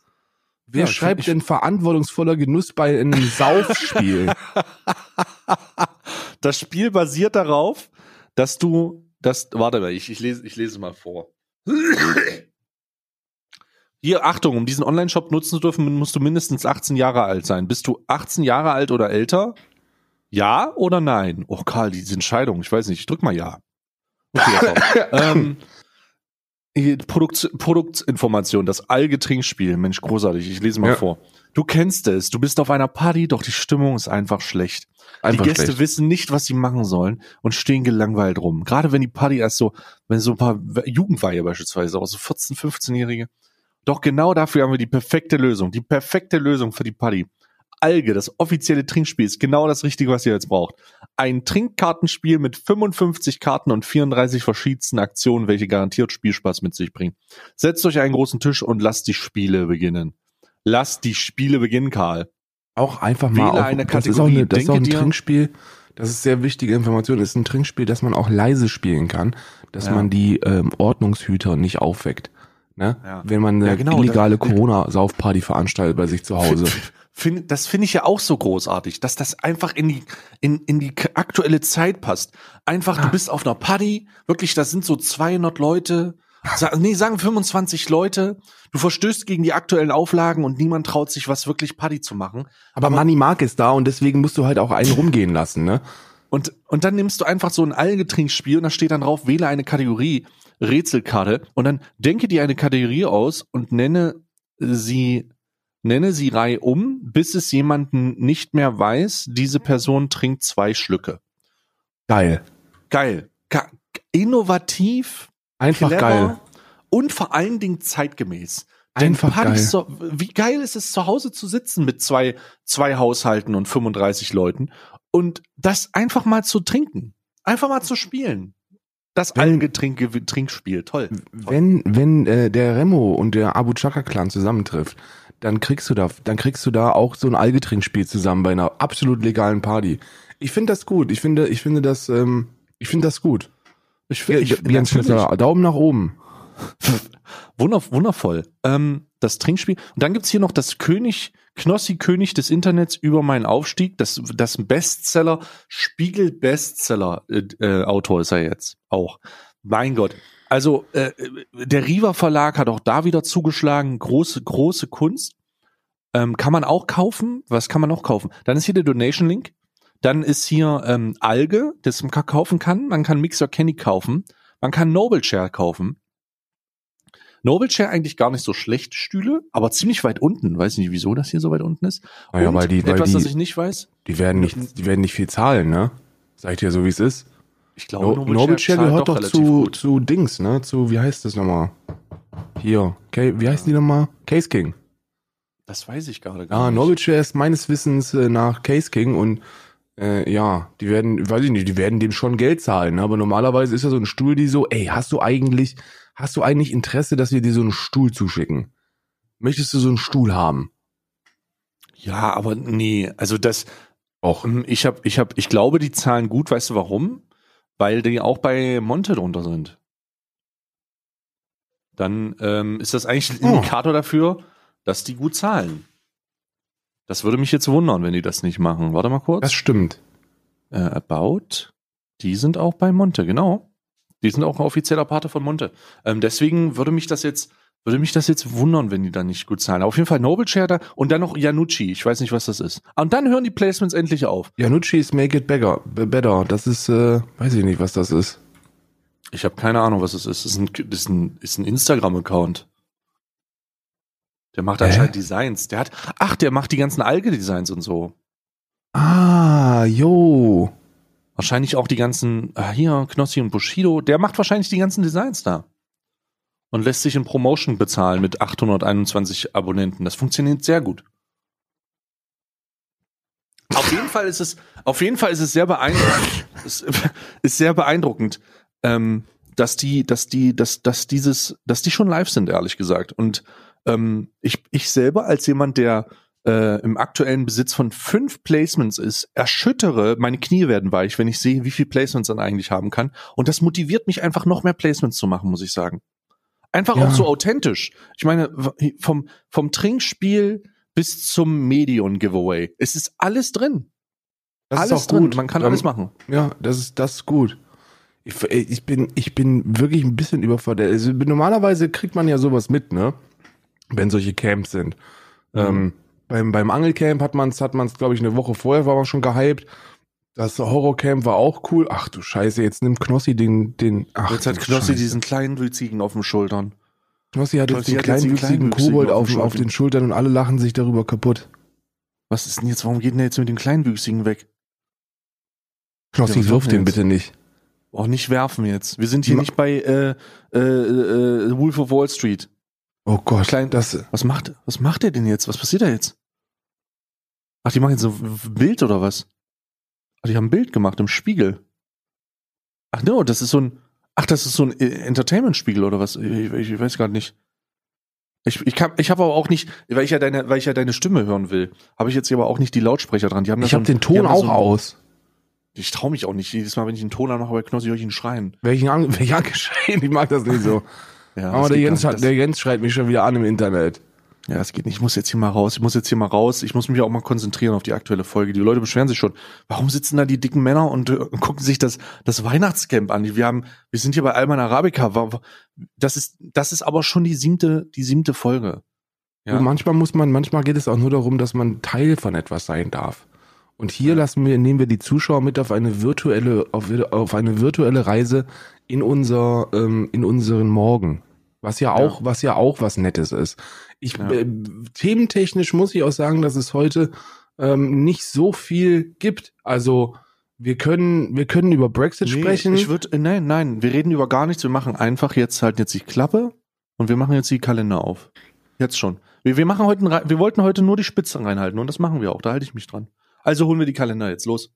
Speaker 1: Wer
Speaker 2: Ja,
Speaker 1: schreibt denn verantwortungsvoller Genuss bei einem Saufspiel?
Speaker 2: Das Spiel basiert darauf, dass du das. Warte mal, ich, ich, lese, ich lese mal vor. Hier, Achtung, um diesen Online-Shop nutzen zu dürfen, musst du mindestens 18 Jahre alt sein. Bist du 18 Jahre alt oder älter? Ja oder nein? Oh, Karl, diese Entscheidung, ich weiß nicht, ich drück mal ja. Okay, ähm, Produkt, Produktinformation, das Alge-Trinkspiel. Mensch, großartig, ich lese mal
Speaker 1: Ja.
Speaker 2: vor. Du kennst es, du bist auf einer Party, doch die Stimmung ist einfach schlecht.
Speaker 1: Einfach
Speaker 2: die Gäste
Speaker 1: schlecht.
Speaker 2: wissen nicht, was sie machen sollen und stehen gelangweilt rum. Gerade wenn die Party erst so, wenn so ein paar Jugendweihe beispielsweise, auch so 14-, 15-Jährige. Doch genau dafür haben wir die perfekte Lösung. Die perfekte Lösung für die Party. Alge, das offizielle Trinkspiel, ist genau das Richtige, was ihr jetzt braucht. Ein Trinkkartenspiel mit 55 Karten und 34 verschiedensten Aktionen, welche garantiert Spielspaß mit sich bringen. Setzt euch einen großen Tisch und lasst die Spiele beginnen. Lasst die Spiele beginnen, Karl.
Speaker 1: auch einfach mal
Speaker 2: Wähle
Speaker 1: auf,
Speaker 2: eine
Speaker 1: das ist auch, eine, das ist auch ein Trinkspiel, das ist sehr wichtige Information, das ist ein Trinkspiel, das man auch leise spielen kann, dass
Speaker 2: Ja.
Speaker 1: man die ähm, Ordnungshüter nicht aufweckt. Ne?
Speaker 2: Ja.
Speaker 1: Wenn man eine
Speaker 2: Ja, genau,
Speaker 1: illegale Corona-Saufparty veranstaltet bei sich zu Hause.
Speaker 2: Find, das finde ich ja auch so großartig, dass das einfach in die, in, in die aktuelle Zeit passt. Einfach, du bist auf einer Party, wirklich, das sind so 200 Leute, sa nee, sagen 25 Leute, du verstößt gegen die aktuellen Auflagen und niemand traut sich, was wirklich Party zu machen.
Speaker 1: Aber Money Mark ist da und deswegen musst du halt auch einen rumgehen lassen, ne?
Speaker 2: Und, und dann nimmst du einfach so ein Algetrinkspiel und da steht dann drauf, wähle eine Kategorie, Rätselkarte und dann denke dir eine Kategorie aus und nenne sie, nenne sie reihum, bis es jemanden nicht mehr weiß, diese Person trinkt zwei Schlücke.
Speaker 1: Geil.
Speaker 2: Geil. Ga innovativ,
Speaker 1: Einfach
Speaker 2: clever
Speaker 1: geil.
Speaker 2: und vor allen Dingen zeitgemäß. Denn
Speaker 1: Einfach geil.
Speaker 2: So, wie geil ist es, zu Hause zu sitzen mit zwei, zwei Haushalten und 35 Leuten und das einfach mal zu trinken. Einfach mal zu spielen. Das Algengetränke Trinkspiel. Toll.
Speaker 1: Wenn, wenn äh, der Remo und der Abu Chaka Clan zusammentrifft, dann kriegst du da, dann kriegst du da auch so ein Algetrinkspiel zusammen bei einer absolut legalen Party. Ich finde das gut. Ich finde, ich finde das, ähm, ich finde das gut.
Speaker 2: Ich, ich,
Speaker 1: Jens. Schlüssler, Daumen nach oben.
Speaker 2: Wunder, wundervoll. Ähm, das Trinkspiel. Und dann gibt's hier noch das König, Knossi König des Internets über meinen Aufstieg. Das, das Bestseller, Spiegel Bestseller äh, äh, ist er jetzt auch. Mein Gott. Also äh, der Riva Verlag hat auch da wieder zugeschlagen. Große, große Kunst. Ähm, kann man auch kaufen. Was kann man noch kaufen? Dann ist hier der Donation Link. Dann ist hier ähm, Alge, das man kaufen kann. Man kann Mixer Kenny kaufen. Man kann Noble Chair kaufen. Noble Chair eigentlich gar nicht so schlecht Stühle, aber ziemlich weit unten. Weiß nicht, wieso das hier so weit unten ist.
Speaker 1: Naja,
Speaker 2: Und
Speaker 1: weil die- weil
Speaker 2: etwas,
Speaker 1: die-
Speaker 2: das ich nicht weiß.
Speaker 1: Die werden nicht, die werden nicht viel zahlen, ne? Sag ich dir so, wie es ist.
Speaker 2: Ich glaube,
Speaker 1: No, Noble Chair gehört doch
Speaker 2: relativ
Speaker 1: zu,
Speaker 2: gut.
Speaker 1: zu Dings, ne? Zu, wie heißt das nochmal? Hier, okay, wie heißen die nochmal? Case King.
Speaker 2: Das weiß ich gerade gar nicht.
Speaker 1: Noble Chair ist meines Wissens äh, nach Case King und äh, ja, die werden, weiß ich nicht, die werden dem schon Geld zahlen, ne? aber normalerweise ist ja so ein Stuhl, die so, ey, hast du eigentlich, hast du eigentlich Interesse, dass wir dir so einen Stuhl zuschicken? Möchtest du so einen Stuhl haben?
Speaker 2: Ja, aber nee, also das,
Speaker 1: Och,
Speaker 2: ähm, ich habe, ich habe, ich glaube, die zahlen gut. Weißt du warum? Weil die auch bei Monte drunter sind. Dann ähm, ist das eigentlich ein
Speaker 1: Oh.
Speaker 2: Indikator dafür, dass die gut zahlen. Das würde mich jetzt wundern, wenn die das nicht machen. Warte mal kurz.
Speaker 1: das stimmt.
Speaker 2: äh, About, die sind auch bei Monte, genau. Die sind auch ein offizieller Pate von Monte. Ähm, deswegen würde mich das jetzt, würde mich das jetzt wundern, wenn die da nicht gut zahlen. Auf jeden Fall Noble da und dann noch Yanucci. Ich weiß nicht, was das ist. Und dann hören die Placements endlich auf.
Speaker 1: Janucci ist Make It Better. better. Das ist, äh, weiß ich nicht, was das ist.
Speaker 2: Ich habe keine Ahnung, was es ist. Das ist ein, das ist ein, ist ein Instagram-Account. Der macht
Speaker 1: Hä?
Speaker 2: anscheinend Designs. Der hat, ach, der macht die ganzen Alge-Designs und so.
Speaker 1: Ah, jo.
Speaker 2: Wahrscheinlich auch die ganzen, ah, hier, Knossi und Bushido, der macht wahrscheinlich die ganzen Designs da. Und lässt sich in Promotion bezahlen mit 821 Abonnenten. Das funktioniert sehr gut. Auf jeden Fall ist es, auf jeden Fall ist es sehr beeindruckend. es ist sehr beeindruckend, ähm, dass die, dass die, dass, dass dieses, dass die schon live sind, ehrlich gesagt. Und ähm, ich, ich selber als jemand, der äh, im aktuellen Besitz von fünf Placements ist, erschüttere, meine Knie werden weich, wenn ich sehe, wie viel Placements man eigentlich haben kann. Und das motiviert mich einfach noch mehr Placements zu machen, muss ich sagen. Einfach
Speaker 1: Ja.
Speaker 2: auch so authentisch. Ich meine, vom, vom Trinkspiel bis zum Medion-Giveaway. Es ist alles drin.
Speaker 1: Das
Speaker 2: alles
Speaker 1: ist auch
Speaker 2: drin.
Speaker 1: gut.
Speaker 2: Man kann
Speaker 1: Ähm,
Speaker 2: alles machen.
Speaker 1: Ja, das ist, das ist gut. Ich, ich, bin, ich bin wirklich ein bisschen überfordert. Also, normalerweise kriegt man ja sowas mit, ne? Wenn solche Camps sind.
Speaker 2: Mhm.
Speaker 1: Ähm, beim, beim Angelcamp hat man es, hat man's, glaube ich, eine Woche vorher war man schon gehypt. Das Horrorcamp war auch cool. Ach du Scheiße, jetzt nimmt Knossi den, den, ach
Speaker 2: Jetzt hat Knossi
Speaker 1: Scheiße.
Speaker 2: diesen kleinen Wüzigen auf den Schultern.
Speaker 1: Knossi hat jetzt
Speaker 2: Knossi
Speaker 1: den
Speaker 2: hat jetzt den
Speaker 1: kleinwüchsigen
Speaker 2: kleinwüchsigen
Speaker 1: Kobold
Speaker 2: auf den
Speaker 1: auf
Speaker 2: Schultern.
Speaker 1: den Schultern und alle lachen sich darüber kaputt.
Speaker 2: Was ist denn jetzt? Warum geht denn der jetzt mit den Kleinwüchsigen weg?
Speaker 1: Knossi,
Speaker 2: Ja,
Speaker 1: wirf den
Speaker 2: jetzt?
Speaker 1: bitte nicht.
Speaker 2: Oh, nicht werfen jetzt. Wir sind hier
Speaker 1: Ma-
Speaker 2: nicht bei äh, äh, äh, Wolf of Wall Street.
Speaker 1: Oh Gott,
Speaker 2: Klein-
Speaker 1: das,
Speaker 2: Was macht, was macht der denn jetzt? Was passiert da jetzt? Ach, die machen jetzt so ein Bild oder was? Ach, die haben ein Bild gemacht im Spiegel. Ach no, das ist so ein, ach, das ist so ein äh, Entertainment-Spiegel oder was? Ich, ich, ich weiß gerade nicht. Ich, ich, kann, ich habe aber auch nicht, weil ich ja deine, weil ich ja deine Stimme hören will, habe ich jetzt hier aber auch nicht die Lautsprecher dran. Die haben
Speaker 1: ich habe den Ton auch
Speaker 2: so
Speaker 1: aus.
Speaker 2: Ich traue mich auch nicht. Jedes Mal, wenn ich einen Ton anmache bei Knossi, höre ich ihn schreien.
Speaker 1: Welchen, An welchen angeschrien? Ich mag das nicht so.
Speaker 2: Ja,
Speaker 1: Aber der Jens, hat, der Jens schreit mich schon wieder an im Internet.
Speaker 2: Ja, es geht nicht. Ich muss jetzt hier mal raus. Ich muss jetzt hier mal raus. Ich muss mich auch mal konzentrieren auf die aktuelle Folge. Die Leute beschweren sich schon. Warum sitzen da die dicken Männer und äh, gucken sich das, das Weihnachtscamp an? Wir haben, wir sind hier bei Alman Arabica. Das ist, das ist aber schon die siebte, die siebte Folge. Ja.
Speaker 1: Und manchmal muss man, manchmal geht es auch nur darum, dass man Teil von etwas sein darf. Und hier lassen wir, nehmen wir die Zuschauer mit auf eine virtuelle, auf, auf eine virtuelle Reise in unser, ähm, in unseren Morgen. Was ja auch, was ja auch was Nettes ist. Ich,
Speaker 2: Ja.
Speaker 1: äh, thementechnisch muss ich auch sagen, dass es heute ähm, nicht so viel gibt. Also, wir können, wir können über Brexit
Speaker 2: Nee,
Speaker 1: sprechen.
Speaker 2: Ich würde, nein, nein, wir reden über gar nichts. Wir machen einfach jetzt halt jetzt die Klappe und wir machen jetzt die Kalender auf. Jetzt schon. Wir, wir machen heute, wir wollten heute nur die Spitzen reinhalten und das machen wir auch. Da halte ich mich dran. Also holen wir die Kalender jetzt los.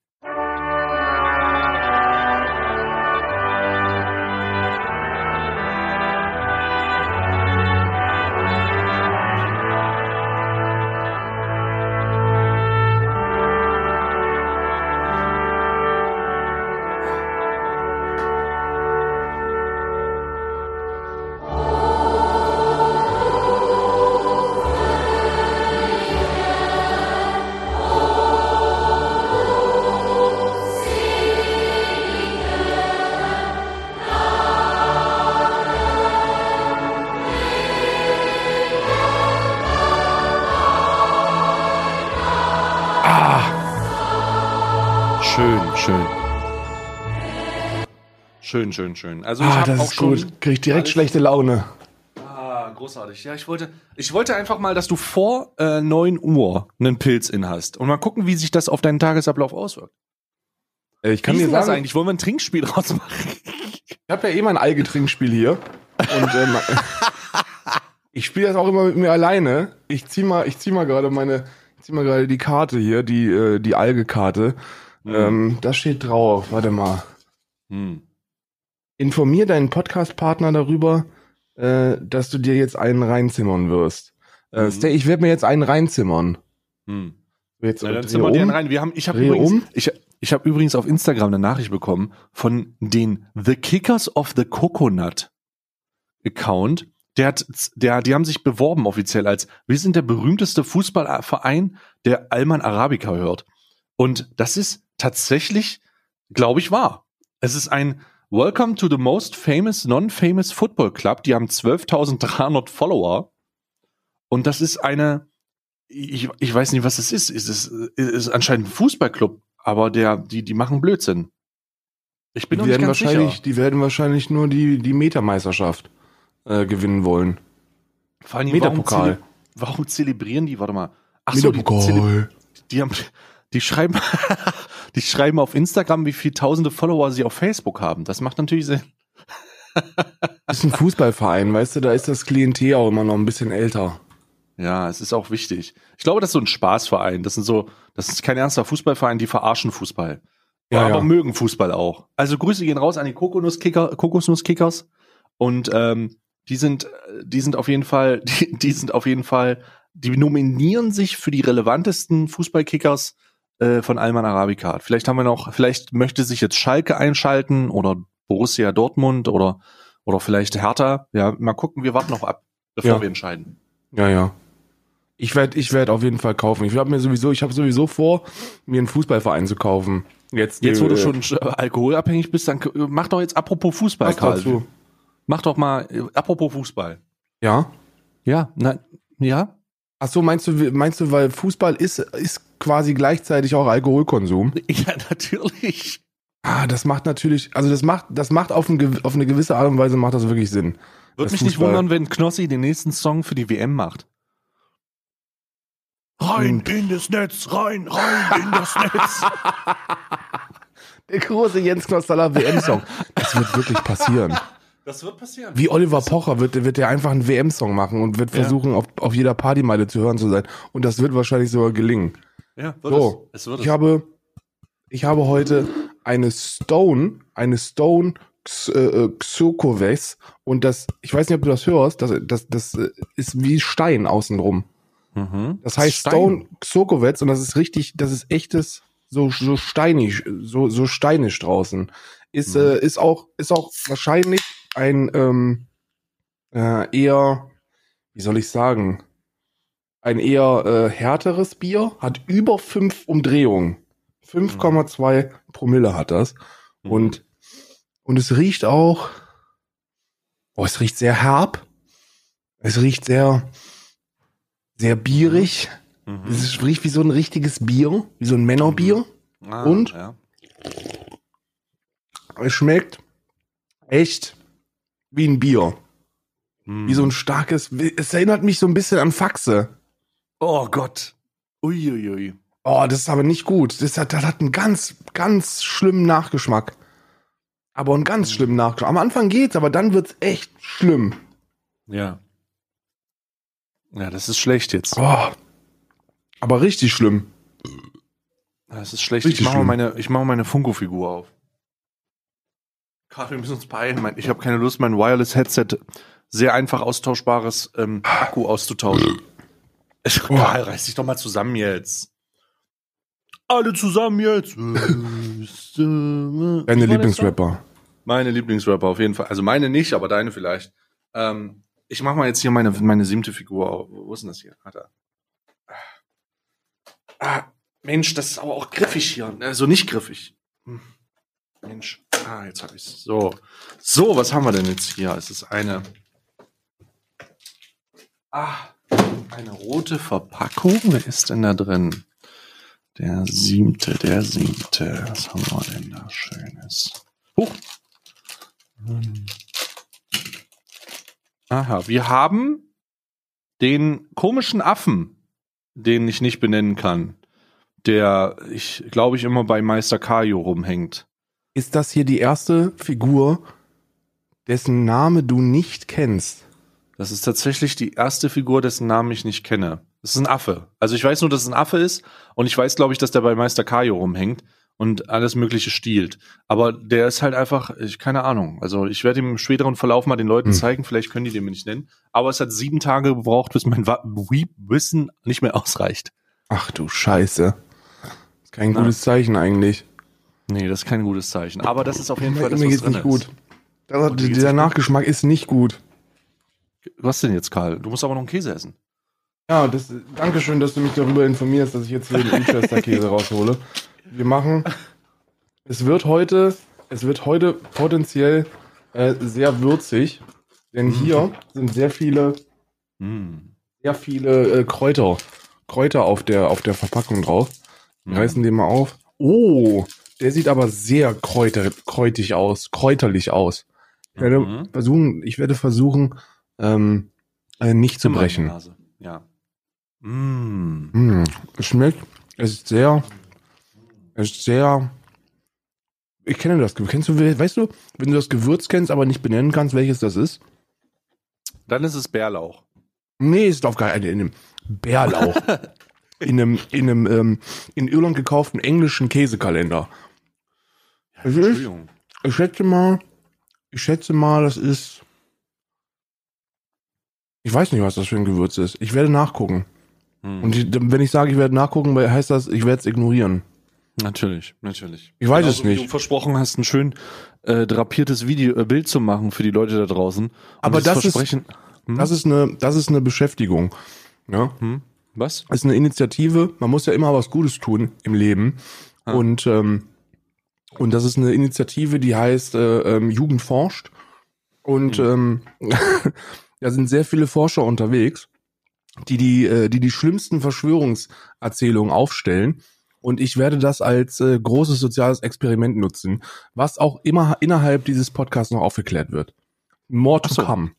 Speaker 2: Schön, schön, schön. Also ich
Speaker 1: ah, das
Speaker 2: auch
Speaker 1: ist
Speaker 2: schon.
Speaker 1: gut. Krieg ich direkt schlechte Laune.
Speaker 2: Ah, großartig. Ja, ich wollte, ich wollte einfach mal, dass du vor äh, 9 Uhr einen Pilz in hast und mal gucken, wie sich das auf deinen Tagesablauf auswirkt.
Speaker 1: Äh, Ich kann
Speaker 2: wie
Speaker 1: dir sagen,
Speaker 2: eigentlich? Wollen wir ein Trinkspiel draus machen?
Speaker 1: Ich habe ja eh mein Algetrinkspiel hier. Und ähm, ich spiele das auch immer mit mir alleine. Ich zieh mal, ich zieh mal gerade meine, ich zieh mal gerade die Karte hier, die äh, die Alge-Karte. Ähm, da steht drauf. Warte mal.
Speaker 2: Hm.
Speaker 1: Informier deinen Podcast-Partner darüber, äh, dass du dir jetzt einen reinzimmern wirst. Äh,
Speaker 2: Mhm.
Speaker 1: Stay, ich werde mir jetzt einen reinzimmern.
Speaker 2: Hm.
Speaker 1: Jetzt
Speaker 2: Na, dann zimmern
Speaker 1: um.
Speaker 2: rein. Wir haben, ich habe übrigens,
Speaker 1: um.
Speaker 2: ich, ich habe übrigens auf Instagram eine Nachricht bekommen von den The Kickers of the Coconut Account. Der hat, der, die haben sich beworben offiziell als, wir sind der berühmteste Fußballverein, der Alman Arabica hört. Und das ist tatsächlich, glaube ich, wahr. Es ist ein Welcome to the most famous non-famous Football Club. Die haben 12.300 Follower. Und das ist eine, ich, ich weiß nicht, was es ist. Es ist, es ist anscheinend ein Fußballclub, aber der, die, die machen Blödsinn. Ich bin
Speaker 1: Die werden wahrscheinlich,
Speaker 2: sicher.
Speaker 1: die werden wahrscheinlich nur die die Metermeisterschaft äh, gewinnen wollen.
Speaker 2: Vor allem, warum,
Speaker 1: Metapokal.
Speaker 2: zele warum zelebrieren die? Warte mal. Ach so, die,
Speaker 1: Metapokal.
Speaker 2: die haben, die schreiben, die schreiben auf Instagram, wie viele tausende Follower sie auf Facebook haben. Das macht natürlich Sinn.
Speaker 1: Das ist ein Fußballverein, weißt du, da ist das Klientel auch immer noch ein bisschen älter.
Speaker 2: Ja, es ist auch wichtig. Ich glaube, das ist so ein Spaßverein. Das sind so, das ist kein ernster Fußballverein, die verarschen Fußball.
Speaker 1: Ja,
Speaker 2: aber
Speaker 1: ja.
Speaker 2: mögen Fußball auch. Also Grüße gehen raus an die Kokosnusskicker, Kokosnusskickers und ähm, die sind, die sind auf jeden Fall, die, die sind auf jeden Fall, die nominieren sich für die relevantesten Fußballkickers äh, von Alman Arabica. Vielleicht haben wir noch, vielleicht möchte sich jetzt Schalke einschalten oder Borussia Dortmund oder oder vielleicht Hertha. Ja, mal gucken, wir warten noch ab, bevor
Speaker 1: Ja.
Speaker 2: wir entscheiden.
Speaker 1: Ja, ja. Ich werde ich werd auf jeden Fall kaufen. Ich habe mir sowieso, ich habe sowieso vor, mir einen Fußballverein zu kaufen. Jetzt,
Speaker 2: Jetzt, wo du schon äh, alkoholabhängig bist, dann äh, mach doch jetzt apropos Fußball,
Speaker 1: was
Speaker 2: Karl.
Speaker 1: dazu.
Speaker 2: Mach doch mal apropos Fußball.
Speaker 1: Ja.
Speaker 2: Ja, na, ja.
Speaker 1: Ach so, meinst du, meinst du, weil Fußball ist, ist quasi gleichzeitig auch Alkoholkonsum?
Speaker 2: Ja, natürlich.
Speaker 1: Ah, das macht natürlich, also das macht, das macht auf, ein, auf eine gewisse Art und Weise macht das wirklich Sinn.
Speaker 2: Würde mich nicht
Speaker 1: Fußball-
Speaker 2: wundern, wenn Knossi den nächsten Song für die WM macht.
Speaker 1: Rein
Speaker 2: in das Netz, rein, rein in das Netz.
Speaker 1: Der große Jens Knostaller WM-Song. Das wird wirklich passieren.
Speaker 2: Das wird passieren.
Speaker 1: Wie Oliver Pocher wird, wird der einfach einen WM-Song machen und wird
Speaker 2: Ja.
Speaker 1: versuchen, auf, auf jeder Partymeile zu hören zu sein. Und das wird wahrscheinlich sogar gelingen.
Speaker 2: Ja, wird
Speaker 1: So,
Speaker 2: es. Es wird
Speaker 1: ich
Speaker 2: es.
Speaker 1: habe, ich habe heute eine Stone, eine Stone X, äh, äh, Xokoves und das, ich weiß nicht, ob du das hörst, das, das, das äh, ist wie Stein außenrum.
Speaker 2: Mhm.
Speaker 1: Das heißt
Speaker 2: Stein.
Speaker 1: Stone Xokovets und das ist richtig, das ist echtes, so, so steinig, so, so steinisch draußen. Ist,
Speaker 2: Mhm.
Speaker 1: äh, ist auch, ist auch wahrscheinlich ein, ähm, äh, eher, wie soll ich sagen, ein eher äh, härteres Bier, hat über fünf Umdrehungen. 5,2 Promille hat das.
Speaker 2: Mhm.
Speaker 1: Und, und es riecht auch, oh, es riecht sehr herb. Es riecht sehr, sehr bierig.
Speaker 2: Mhm.
Speaker 1: Es riecht wie so ein richtiges Bier, wie so ein Männerbier.
Speaker 2: Ah,
Speaker 1: und?
Speaker 2: Ja.
Speaker 1: Es schmeckt echt wie ein Bier.
Speaker 2: Mhm.
Speaker 1: Wie so ein starkes, es erinnert mich so ein bisschen an Faxe.
Speaker 2: Oh Gott. Uiuiui.
Speaker 1: Oh, das ist aber nicht gut. Das hat, das hat einen ganz, ganz schlimmen Nachgeschmack. Aber einen ganz schlimmen Nachgeschmack. Am Anfang geht's, aber dann wird's echt schlimm.
Speaker 2: Ja. Ja, das ist schlecht jetzt.
Speaker 1: Oh. Aber richtig schlimm.
Speaker 2: Das ist schlecht.
Speaker 1: Richtig
Speaker 2: ich mache meine, ich mache meine Funko-Figur auf. Karl, wir müssen uns beeilen. Mein- Ich habe keine Lust, mein Wireless-Headset sehr einfach austauschbares ähm, Akku auszutauschen. Ich, Karl, reiß dich doch mal zusammen jetzt. Alle zusammen jetzt.
Speaker 1: Deine Lieblingsrapper.
Speaker 2: Meine Lieblingsrapper auf jeden Fall. Also meine nicht, aber deine vielleicht. Ähm, ich mache mal jetzt hier meine, meine siebte Figur auf. Wo ist denn das hier? Ah, da. Ah, Mensch, das ist aber auch griffig hier. Also nicht griffig. Hm. Mensch. Ah, jetzt habe ich's. So. So, was haben wir denn jetzt hier? Es ist eine. Ah, eine rote Verpackung. Wer ist denn da drin? Der siebte, der siebte. Was haben wir denn da Schönes? Huch. Hm. Aha, wir haben den komischen Affen, den ich nicht benennen kann, der, ich glaube ich, immer bei Meister Kajo rumhängt.
Speaker 1: Ist das hier die erste Figur, dessen Name du nicht kennst?
Speaker 2: Das ist tatsächlich die erste Figur, dessen Namen ich nicht kenne. Das ist ein Affe. Also ich weiß nur, dass es ein Affe ist und ich weiß, glaube ich, dass der bei Meister Kajo rumhängt und alles Mögliche stiehlt. Aber der ist halt einfach, ich, keine Ahnung. Also ich werde ihm im späteren Verlauf mal den Leuten
Speaker 1: Hm.
Speaker 2: zeigen, vielleicht können die den mir nicht nennen. Aber es hat sieben Tage gebraucht, bis mein Wissen nicht mehr ausreicht.
Speaker 1: Ach du Scheiße. Ist kein
Speaker 2: Na.
Speaker 1: gutes Zeichen eigentlich.
Speaker 2: Nee, das ist kein gutes Zeichen. Aber das ist auf jeden Fall das,
Speaker 1: Mir
Speaker 2: was drin
Speaker 1: nicht
Speaker 2: ist.
Speaker 1: gut. Das dieser
Speaker 2: nicht gut?
Speaker 1: Nachgeschmack ist nicht gut.
Speaker 2: Was denn jetzt, Karl? Du musst aber noch einen Käse essen.
Speaker 1: Ja, das, danke schön, dass du mich darüber informierst, dass ich jetzt hier den Winchester-Käse raushole. Wir machen, es wird heute, es wird heute potenziell äh, sehr würzig, denn hier sind sehr viele,
Speaker 2: Mm.
Speaker 1: sehr viele äh, Kräuter, Kräuter auf der, auf der Verpackung drauf. Wir
Speaker 2: Mm.
Speaker 1: reißen den mal auf. Oh, der sieht aber sehr kräuter, kräutig aus, kräuterlich aus. Ich werde
Speaker 2: Mhm.
Speaker 1: versuchen, ich werde versuchen, ähm, äh, nicht zu brechen.
Speaker 2: Ja. Mm.
Speaker 1: Mm, es schmeckt, es ist sehr, es ist sehr, ich kenne das, kennst du, weißt du, wenn du das Gewürz kennst, aber nicht benennen kannst, welches das ist?
Speaker 2: Dann ist es Bärlauch.
Speaker 1: Nee, ist auf gar in einem Bärlauch. in einem, in einem, ähm, in Irland gekauften englischen Käsekalender. Es ist, ich schätze mal, ich schätze mal, das ist. Ich weiß nicht, was das für ein Gewürz ist. Ich werde nachgucken.
Speaker 2: Hm.
Speaker 1: Und ich, wenn ich sage, ich werde nachgucken, heißt das, ich werde es ignorieren.
Speaker 2: Natürlich, natürlich.
Speaker 1: Ich weiß
Speaker 2: Genauso
Speaker 1: es
Speaker 2: wie
Speaker 1: nicht.
Speaker 2: Du versprochen hast, ein schön äh, drapiertes Video, äh, Bild zu machen für die Leute da draußen. Und
Speaker 1: Aber das ist-
Speaker 2: Versprechen. Hm?
Speaker 1: Das ist eine, das ist eine Beschäftigung. Ja.
Speaker 2: hm? Was?
Speaker 1: Das ist eine Initiative. Man muss ja immer was Gutes tun im Leben.
Speaker 2: Ah.
Speaker 1: Und, ähm, und das ist eine Initiative, die heißt äh, ähm, Jugend forscht. Und ähm, da sind sehr viele Forscher unterwegs, die die, äh, die, die schlimmsten Verschwörungserzählungen aufstellen. Und ich werde das als äh, großes soziales Experiment nutzen, was auch immer innerhalb dieses Podcasts noch aufgeklärt wird. More to
Speaker 2: so.
Speaker 1: come.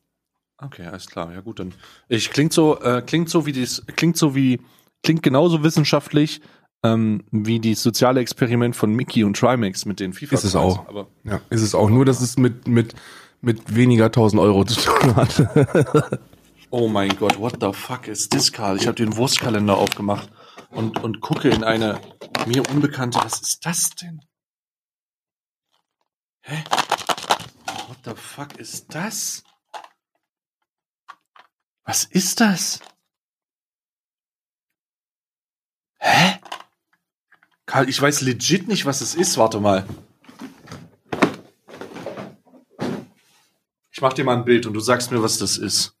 Speaker 2: Okay, alles klar. Ja gut, dann. Ich klingt so, äh, klingt so wie dies, klingt so wie, klingt genauso wissenschaftlich ähm, wie die soziale Experiment von Mickey und Trimax mit den FIFA.
Speaker 1: Ist es auch.
Speaker 2: Aber
Speaker 1: Ja, ist es auch. Nur, dass es mit, mit, mit weniger 1000 Euro zu tun hat.
Speaker 2: oh mein Gott, what the fuck is this, Karl? Ich habe den Wurstkalender aufgemacht und und gucke in eine mir unbekannte. Was ist das denn? Hä? What the fuck ist das? Was ist das? Hä? Karl, ich weiß legit nicht, was es ist. Warte mal. Ich mach dir mal ein Bild und du sagst mir, was das ist.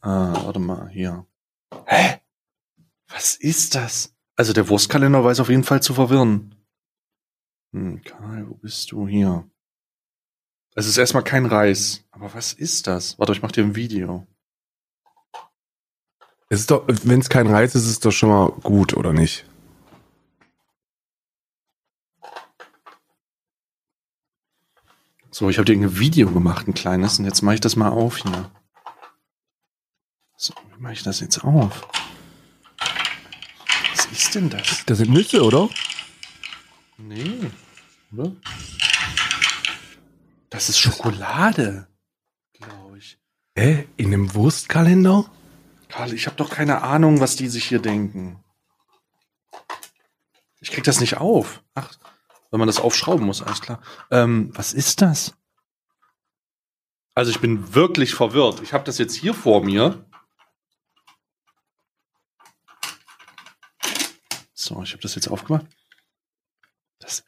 Speaker 2: Ah, warte mal, hier. Hä? Was ist das? Also der Wurstkalender weiß auf jeden Fall zu verwirren. Hm, Karl, wo bist du hier? Es ist erstmal kein Reis. Aber was ist das? Warte, ich mach dir ein Video.
Speaker 1: Es ist doch, wenn es kein Reiz ist, ist es doch schon mal gut, oder nicht?
Speaker 2: So, ich habe dir ein Video gemacht, ein kleines, und jetzt mache ich das mal auf hier. So, wie mache ich das jetzt auf? Was ist denn das?
Speaker 1: Das sind Nüsse, oder?
Speaker 2: Nee. Oder? Das ist Schokolade, glaube ich.
Speaker 1: Hä? In einem Wurstkalender?
Speaker 2: Karl, ich habe doch keine Ahnung, was die sich hier denken. Ich krieg das nicht auf. Ach, wenn man das aufschrauben muss, alles klar. Ähm, was ist das? Also ich bin wirklich verwirrt. Ich habe das jetzt hier vor mir. So, ich habe das jetzt aufgemacht. Das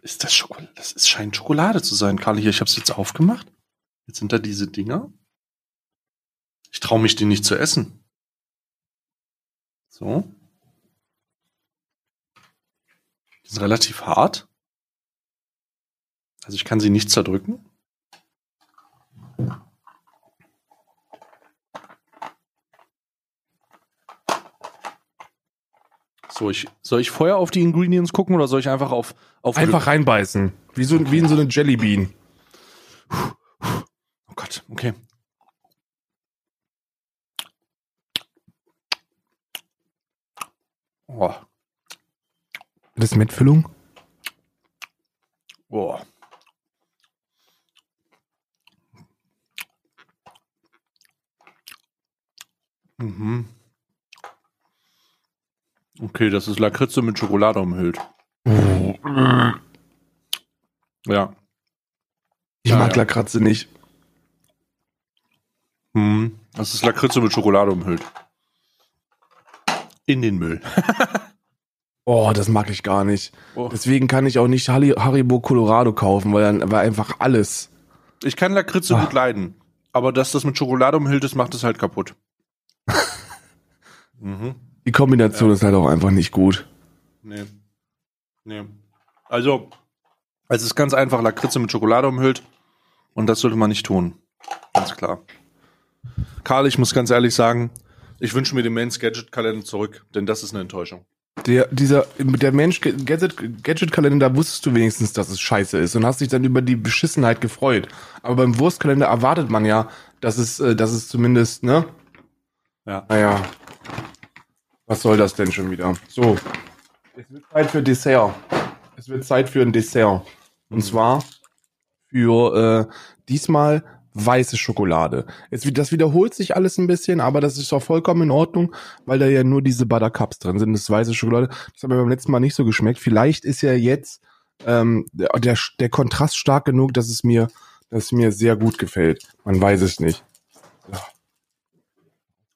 Speaker 2: ist das Schokolade. Das ist, scheint Schokolade zu sein, Karl. Hier, ich habe es jetzt aufgemacht. Jetzt sind da diese Dinger. Ich traue mich, die nicht zu essen. So. Die sind relativ hart. Also ich kann sie nicht zerdrücken. So, ich, soll ich vorher auf die Ingredients gucken oder soll ich einfach auf, auf
Speaker 1: Einfach reinbeißen. Wie, so, wie in so eine Jellybean.
Speaker 2: Oh Gott, okay. Oh,
Speaker 1: Das ist Mettfüllung?
Speaker 2: oh. Mhm. Okay, das ist Lakritze mit Schokolade umhüllt. Ja.
Speaker 1: Ich
Speaker 2: Ja,
Speaker 1: mag
Speaker 2: ja.
Speaker 1: Lakratze nicht.
Speaker 2: Mhm. Das ist Lakritze mit Schokolade umhüllt. In den Müll.
Speaker 1: Oh, das mag ich gar nicht.
Speaker 2: Oh.
Speaker 1: Deswegen kann ich auch nicht Harry- Haribo Colorado kaufen, weil dann war einfach alles.
Speaker 2: Ich kann Lakritze
Speaker 1: Ah.
Speaker 2: gut leiden. Aber dass das mit Schokolade umhüllt ist, macht es halt kaputt. Mhm.
Speaker 1: Die Kombination ist halt auch einfach nicht gut.
Speaker 2: Nee. Nee. Also, es ist ganz einfach Lakritze mit Schokolade umhüllt. Und das sollte man nicht tun. Ganz klar. Karl, ich muss ganz ehrlich sagen, ich wünsche mir den Men's Gadget Kalender zurück, denn das ist eine Enttäuschung.
Speaker 1: Der, dieser, der Mensch Gadget, Gadget-Kalender, da wusstest du wenigstens, dass es scheiße ist und hast dich dann über die Beschissenheit gefreut. Aber beim Wurstkalender erwartet man ja, dass es, äh, dass es zumindest, ne?
Speaker 2: Ja.
Speaker 1: Naja. Was soll das denn schon wieder? So. Es wird Zeit für Dessert. Es wird Zeit für ein Dessert. Und
Speaker 2: Mhm.
Speaker 1: zwar für äh, diesmal weiße Schokolade. Es, das wiederholt sich alles ein bisschen, aber das ist auch vollkommen in Ordnung, weil da ja nur diese Buttercups drin sind. Das ist weiße Schokolade. Das hat mir beim letzten Mal nicht so geschmeckt. Vielleicht ist ja jetzt ähm, der, der, Kontrast stark genug, dass es mir, dass es mir sehr gut gefällt. Man weiß es nicht.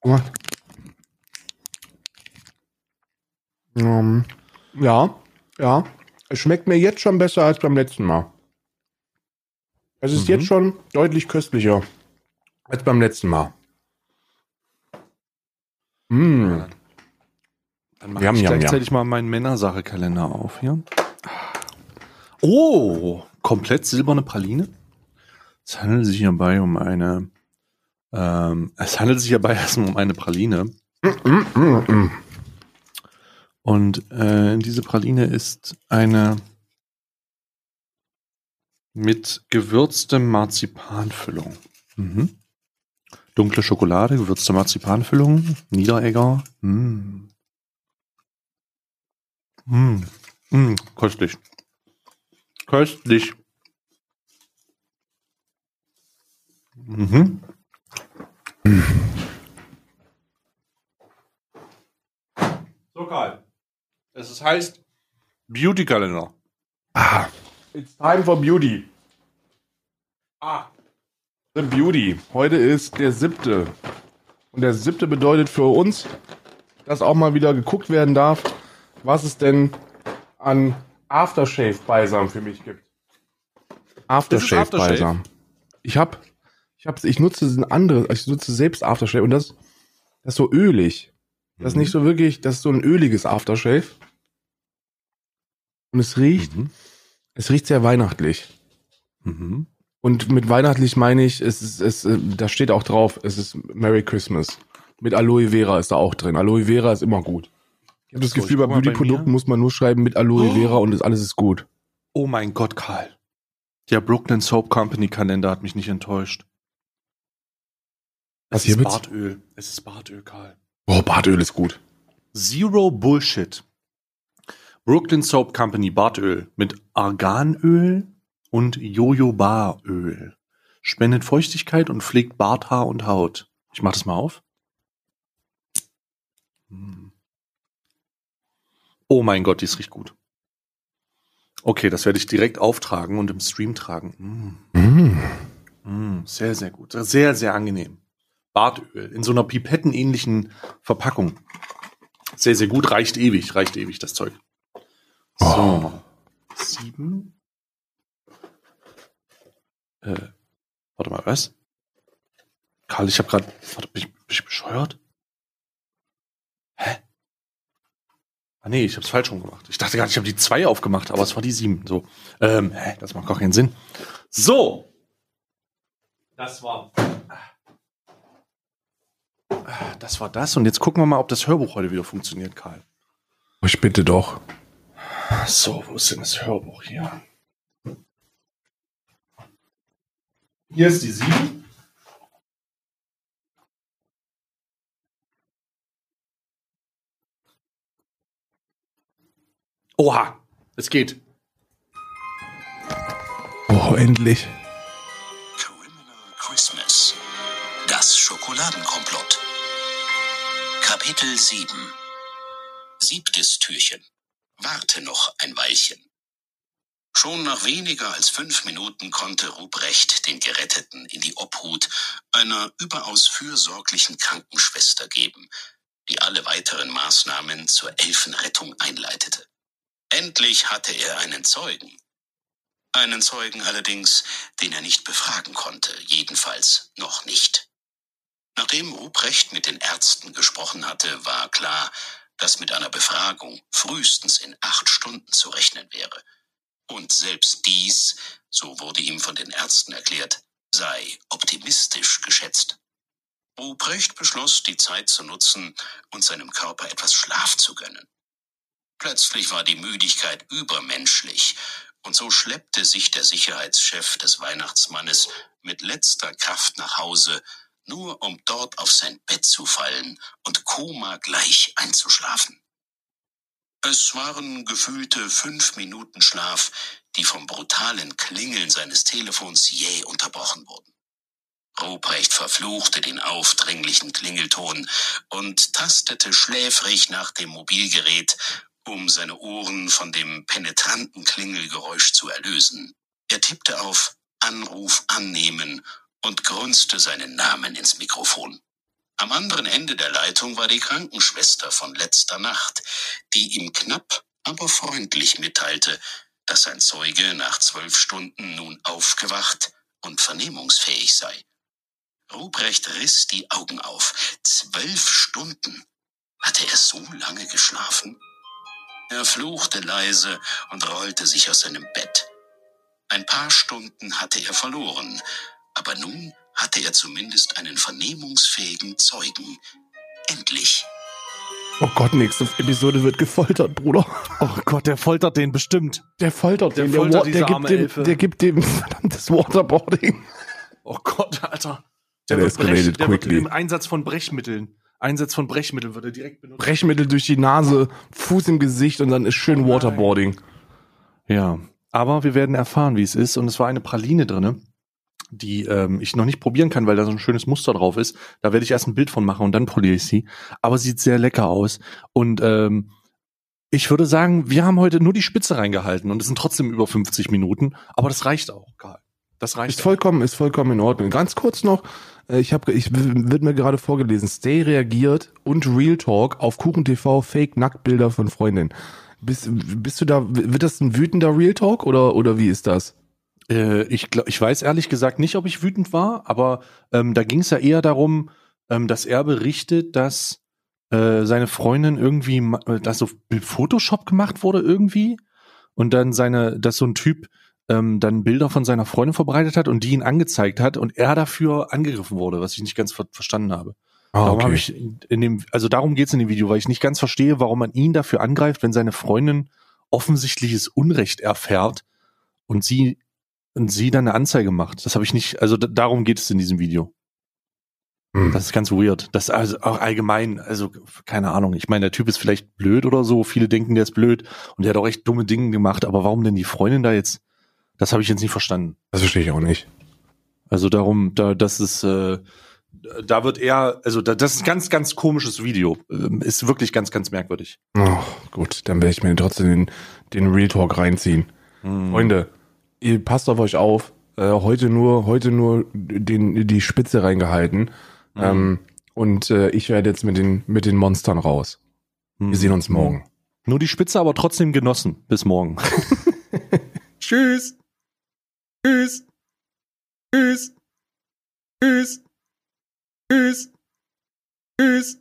Speaker 1: Ja. Ähm, ja, ja. Es schmeckt mir jetzt schon besser als beim letzten Mal. Es ist
Speaker 2: Mhm.
Speaker 1: jetzt schon deutlich köstlicher als beim letzten Mal. Mm.
Speaker 2: Dann mache
Speaker 1: Yum,
Speaker 2: ich
Speaker 1: yum,
Speaker 2: gleichzeitig mal meinen Männersache-Kalender auf hier. Oh, komplett silberne Praline. Es handelt sich hierbei um eine. Ähm, es handelt sich hierbei erstmal um eine Praline. Und äh, diese Praline ist eine mit gewürztem Marzipanfüllung. Mhm. Dunkle Schokolade, gewürzte Marzipanfüllung, Niederegger. Mm. Mm. Mm. Köstlich. Köstlich. Mhm. So, Karl. Es ist heißt Beauty-Kalender.
Speaker 1: Ah, it's time for beauty.
Speaker 2: Ah.
Speaker 1: The Beauty. Heute ist der siebte. Und der siebte bedeutet für uns, dass auch mal wieder geguckt werden darf, was es denn an Aftershave-Balsam für mich gibt. Aftershave-Balsam. Ich hab, ich hab, ich nutze ein anderes, ich nutze selbst Aftershave und das, das ist so ölig. Das ist
Speaker 2: Mhm.
Speaker 1: nicht so wirklich, das ist so ein öliges Aftershave. Und es riecht,
Speaker 2: Mhm.
Speaker 1: es riecht sehr weihnachtlich.
Speaker 2: Mhm.
Speaker 1: Und mit weihnachtlich meine ich, es ist, es, äh, da steht auch drauf, es ist Merry Christmas. Mit Aloe Vera ist da auch drin. Aloe Vera ist immer gut. Ich habe das
Speaker 2: So,
Speaker 1: Gefühl, bei Beauty-Produkten muss man nur schreiben mit Aloe
Speaker 2: Oh.
Speaker 1: Vera und das alles ist gut.
Speaker 2: Oh mein Gott, Karl. Der Brooklyn Soap Company Kalender hat mich nicht enttäuscht.
Speaker 1: Was
Speaker 2: es ist? Bartöl. Es ist Bartöl, Karl.
Speaker 1: Oh, Bartöl ist gut.
Speaker 2: Zero Bullshit. Brooklyn Soap Company Bartöl mit Arganöl und Jojobaöl. Spendet Feuchtigkeit und pflegt Barthaar und Haut. Ich mach das mal auf. Hm. Oh mein Gott, die ist riecht gut. Okay, das werde ich direkt auftragen und im Stream tragen. Mm.
Speaker 1: Mm.
Speaker 2: Mm, sehr, sehr gut. Sehr, sehr angenehm. Bartöl in so einer pipettenähnlichen Verpackung. Sehr, sehr gut. Reicht ewig, reicht ewig, das Zeug. So. Sieben. Äh, warte mal, was? Karl, ich habe gerade. Warte, bin ich, bin ich bescheuert? Hä? Ah nee, ich habe es falsch rum gemacht. Ich dachte gerade, ich habe die zwei aufgemacht, aber es war die sieben. So. Ähm, hä, das macht gar keinen Sinn. So. Das war. Das war das. Und jetzt gucken wir mal, ob das Hörbuch heute wieder funktioniert, Karl.
Speaker 1: Ich bitte doch.
Speaker 2: So, wo ist denn das Hörbuch hier? Hier ist die 7. Oha, es geht.
Speaker 1: Oh, endlich.
Speaker 3: Criminal Christmas. Das Schokoladenkomplott. Kapitel 7. Siebtes Türchen. Warte noch ein Weilchen. Schon nach weniger als fünf Minuten konnte Ruprecht den Geretteten in die Obhut einer überaus fürsorglichen Krankenschwester geben, die alle weiteren Maßnahmen zur Elfenrettung einleitete. Endlich hatte er einen Zeugen. Einen Zeugen allerdings, den er nicht befragen konnte, jedenfalls noch nicht. Nachdem Ruprecht mit den Ärzten gesprochen hatte, war klar, dass mit einer Befragung frühestens in acht Stunden zu rechnen wäre. Und selbst dies, so wurde ihm von den Ärzten erklärt, sei optimistisch geschätzt. Ruprecht beschloss, die Zeit zu nutzen und seinem Körper etwas Schlaf zu gönnen. Plötzlich war die Müdigkeit übermenschlich, und so schleppte sich der Sicherheitschef des Weihnachtsmannes mit letzter Kraft nach Hause, nur um dort auf sein Bett zu fallen und Koma gleich einzuschlafen. Es waren gefühlte fünf Minuten Schlaf, die vom brutalen Klingeln seines Telefons jäh unterbrochen wurden. Ruprecht verfluchte den aufdringlichen Klingelton und tastete schläfrig nach dem Mobilgerät, um seine Ohren von dem penetranten Klingelgeräusch zu erlösen. Er tippte auf Anruf annehmen und grunzte seinen Namen ins Mikrofon. Am anderen Ende der Leitung war die Krankenschwester von letzter Nacht, die ihm knapp, aber freundlich mitteilte, dass sein Zeuge nach zwölf Stunden nun aufgewacht und vernehmungsfähig sei. Ruprecht riss die Augen auf. Zwölf Stunden. Hatte er so lange geschlafen? Er fluchte leise und rollte sich aus seinem Bett. Ein paar Stunden hatte er verloren, aber nun hatte er zumindest einen vernehmungsfähigen Zeugen. Endlich.
Speaker 1: Oh Gott, nächste Episode wird gefoltert, Bruder.
Speaker 2: Oh Gott, der foltert den bestimmt.
Speaker 1: Der foltert
Speaker 2: Der
Speaker 1: den,
Speaker 2: foltert
Speaker 1: der,
Speaker 2: diese
Speaker 1: der,
Speaker 2: arme
Speaker 1: gibt dem,
Speaker 2: Elfe.
Speaker 1: der gibt dem verdammtes Waterboarding.
Speaker 2: Oh Gott, Alter.
Speaker 1: Der
Speaker 2: wird,
Speaker 1: escalated
Speaker 2: Brech, der wird
Speaker 1: quickly.
Speaker 2: im Einsatz von Brechmitteln. Einsatz von Brechmitteln wird er direkt benutzt.
Speaker 1: Brechmittel durch die Nase, Fuß im Gesicht und dann ist schön
Speaker 2: Oh.
Speaker 1: Waterboarding.
Speaker 2: Ja, aber wir werden erfahren, wie es ist. Und es war eine Praline drinne, die ähm, ich noch nicht probieren kann, weil da so ein schönes Muster drauf ist. Da werde ich erst ein Bild von machen und dann poliere ich sie. Aber sieht sehr lecker aus. Und ähm, ich würde sagen, wir haben heute nur die Spitze reingehalten und es sind trotzdem über 50 Minuten. Aber das reicht auch, Karl. Das reicht.
Speaker 1: Ist vollkommen, ist vollkommen in Ordnung. Ganz kurz noch, äh, ich habe, ich wird mir gerade vorgelesen, Stay reagiert und Real Talk auf Kuchen TV Fake Nacktbilder von Freundinnen. Bist, bist du da, wird das ein wütender Real Talk oder, oder wie ist das?
Speaker 2: Äh, ich, glaub, ich weiß ehrlich gesagt nicht, ob ich wütend war, aber ähm, da ging es ja eher darum, ähm, dass er berichtet, dass äh, seine Freundin irgendwie, äh, dass so Photoshop gemacht wurde irgendwie und dann seine, dass so ein Typ ähm, dann Bilder von seiner Freundin verbreitet hat und die ihn angezeigt hat und er dafür angegriffen wurde, was ich nicht ganz ver verstanden habe.
Speaker 1: Ah,
Speaker 2: Darum habe ich in in dem, also darum geht's in dem Video, weil ich nicht ganz verstehe, warum man ihn dafür angreift, wenn seine Freundin offensichtliches Unrecht erfährt und sie und sie dann eine Anzeige macht. Das habe ich nicht, also darum geht es in diesem Video.
Speaker 1: Hm.
Speaker 2: Das ist ganz weird. Das also auch allgemein, also keine Ahnung. Ich meine, der Typ ist vielleicht blöd oder so. Viele denken, der ist blöd und der hat auch echt dumme Dinge gemacht. Aber warum denn die Freundin da jetzt? Das habe ich jetzt nicht verstanden.
Speaker 1: Das verstehe ich auch nicht.
Speaker 2: Also darum, da das ist, äh, da wird eher, also da, das ist ein ganz, ganz komisches Video. Ähm, Ist wirklich ganz, ganz merkwürdig.
Speaker 1: Oh, gut, dann werde ich mir trotzdem den, den Real Talk reinziehen.
Speaker 2: Hm.
Speaker 1: Freunde, ihr passt auf euch auf. Äh, heute nur, heute nur den, die Spitze reingehalten.
Speaker 2: Mhm.
Speaker 1: Ähm, und äh, ich werde jetzt mit den, mit den Monstern raus. Wir sehen uns morgen.
Speaker 2: Nur die Spitze, aber trotzdem genossen. Bis morgen. Tschüss. Tschüss. Tschüss. Tschüss. Tschüss. Tschüss.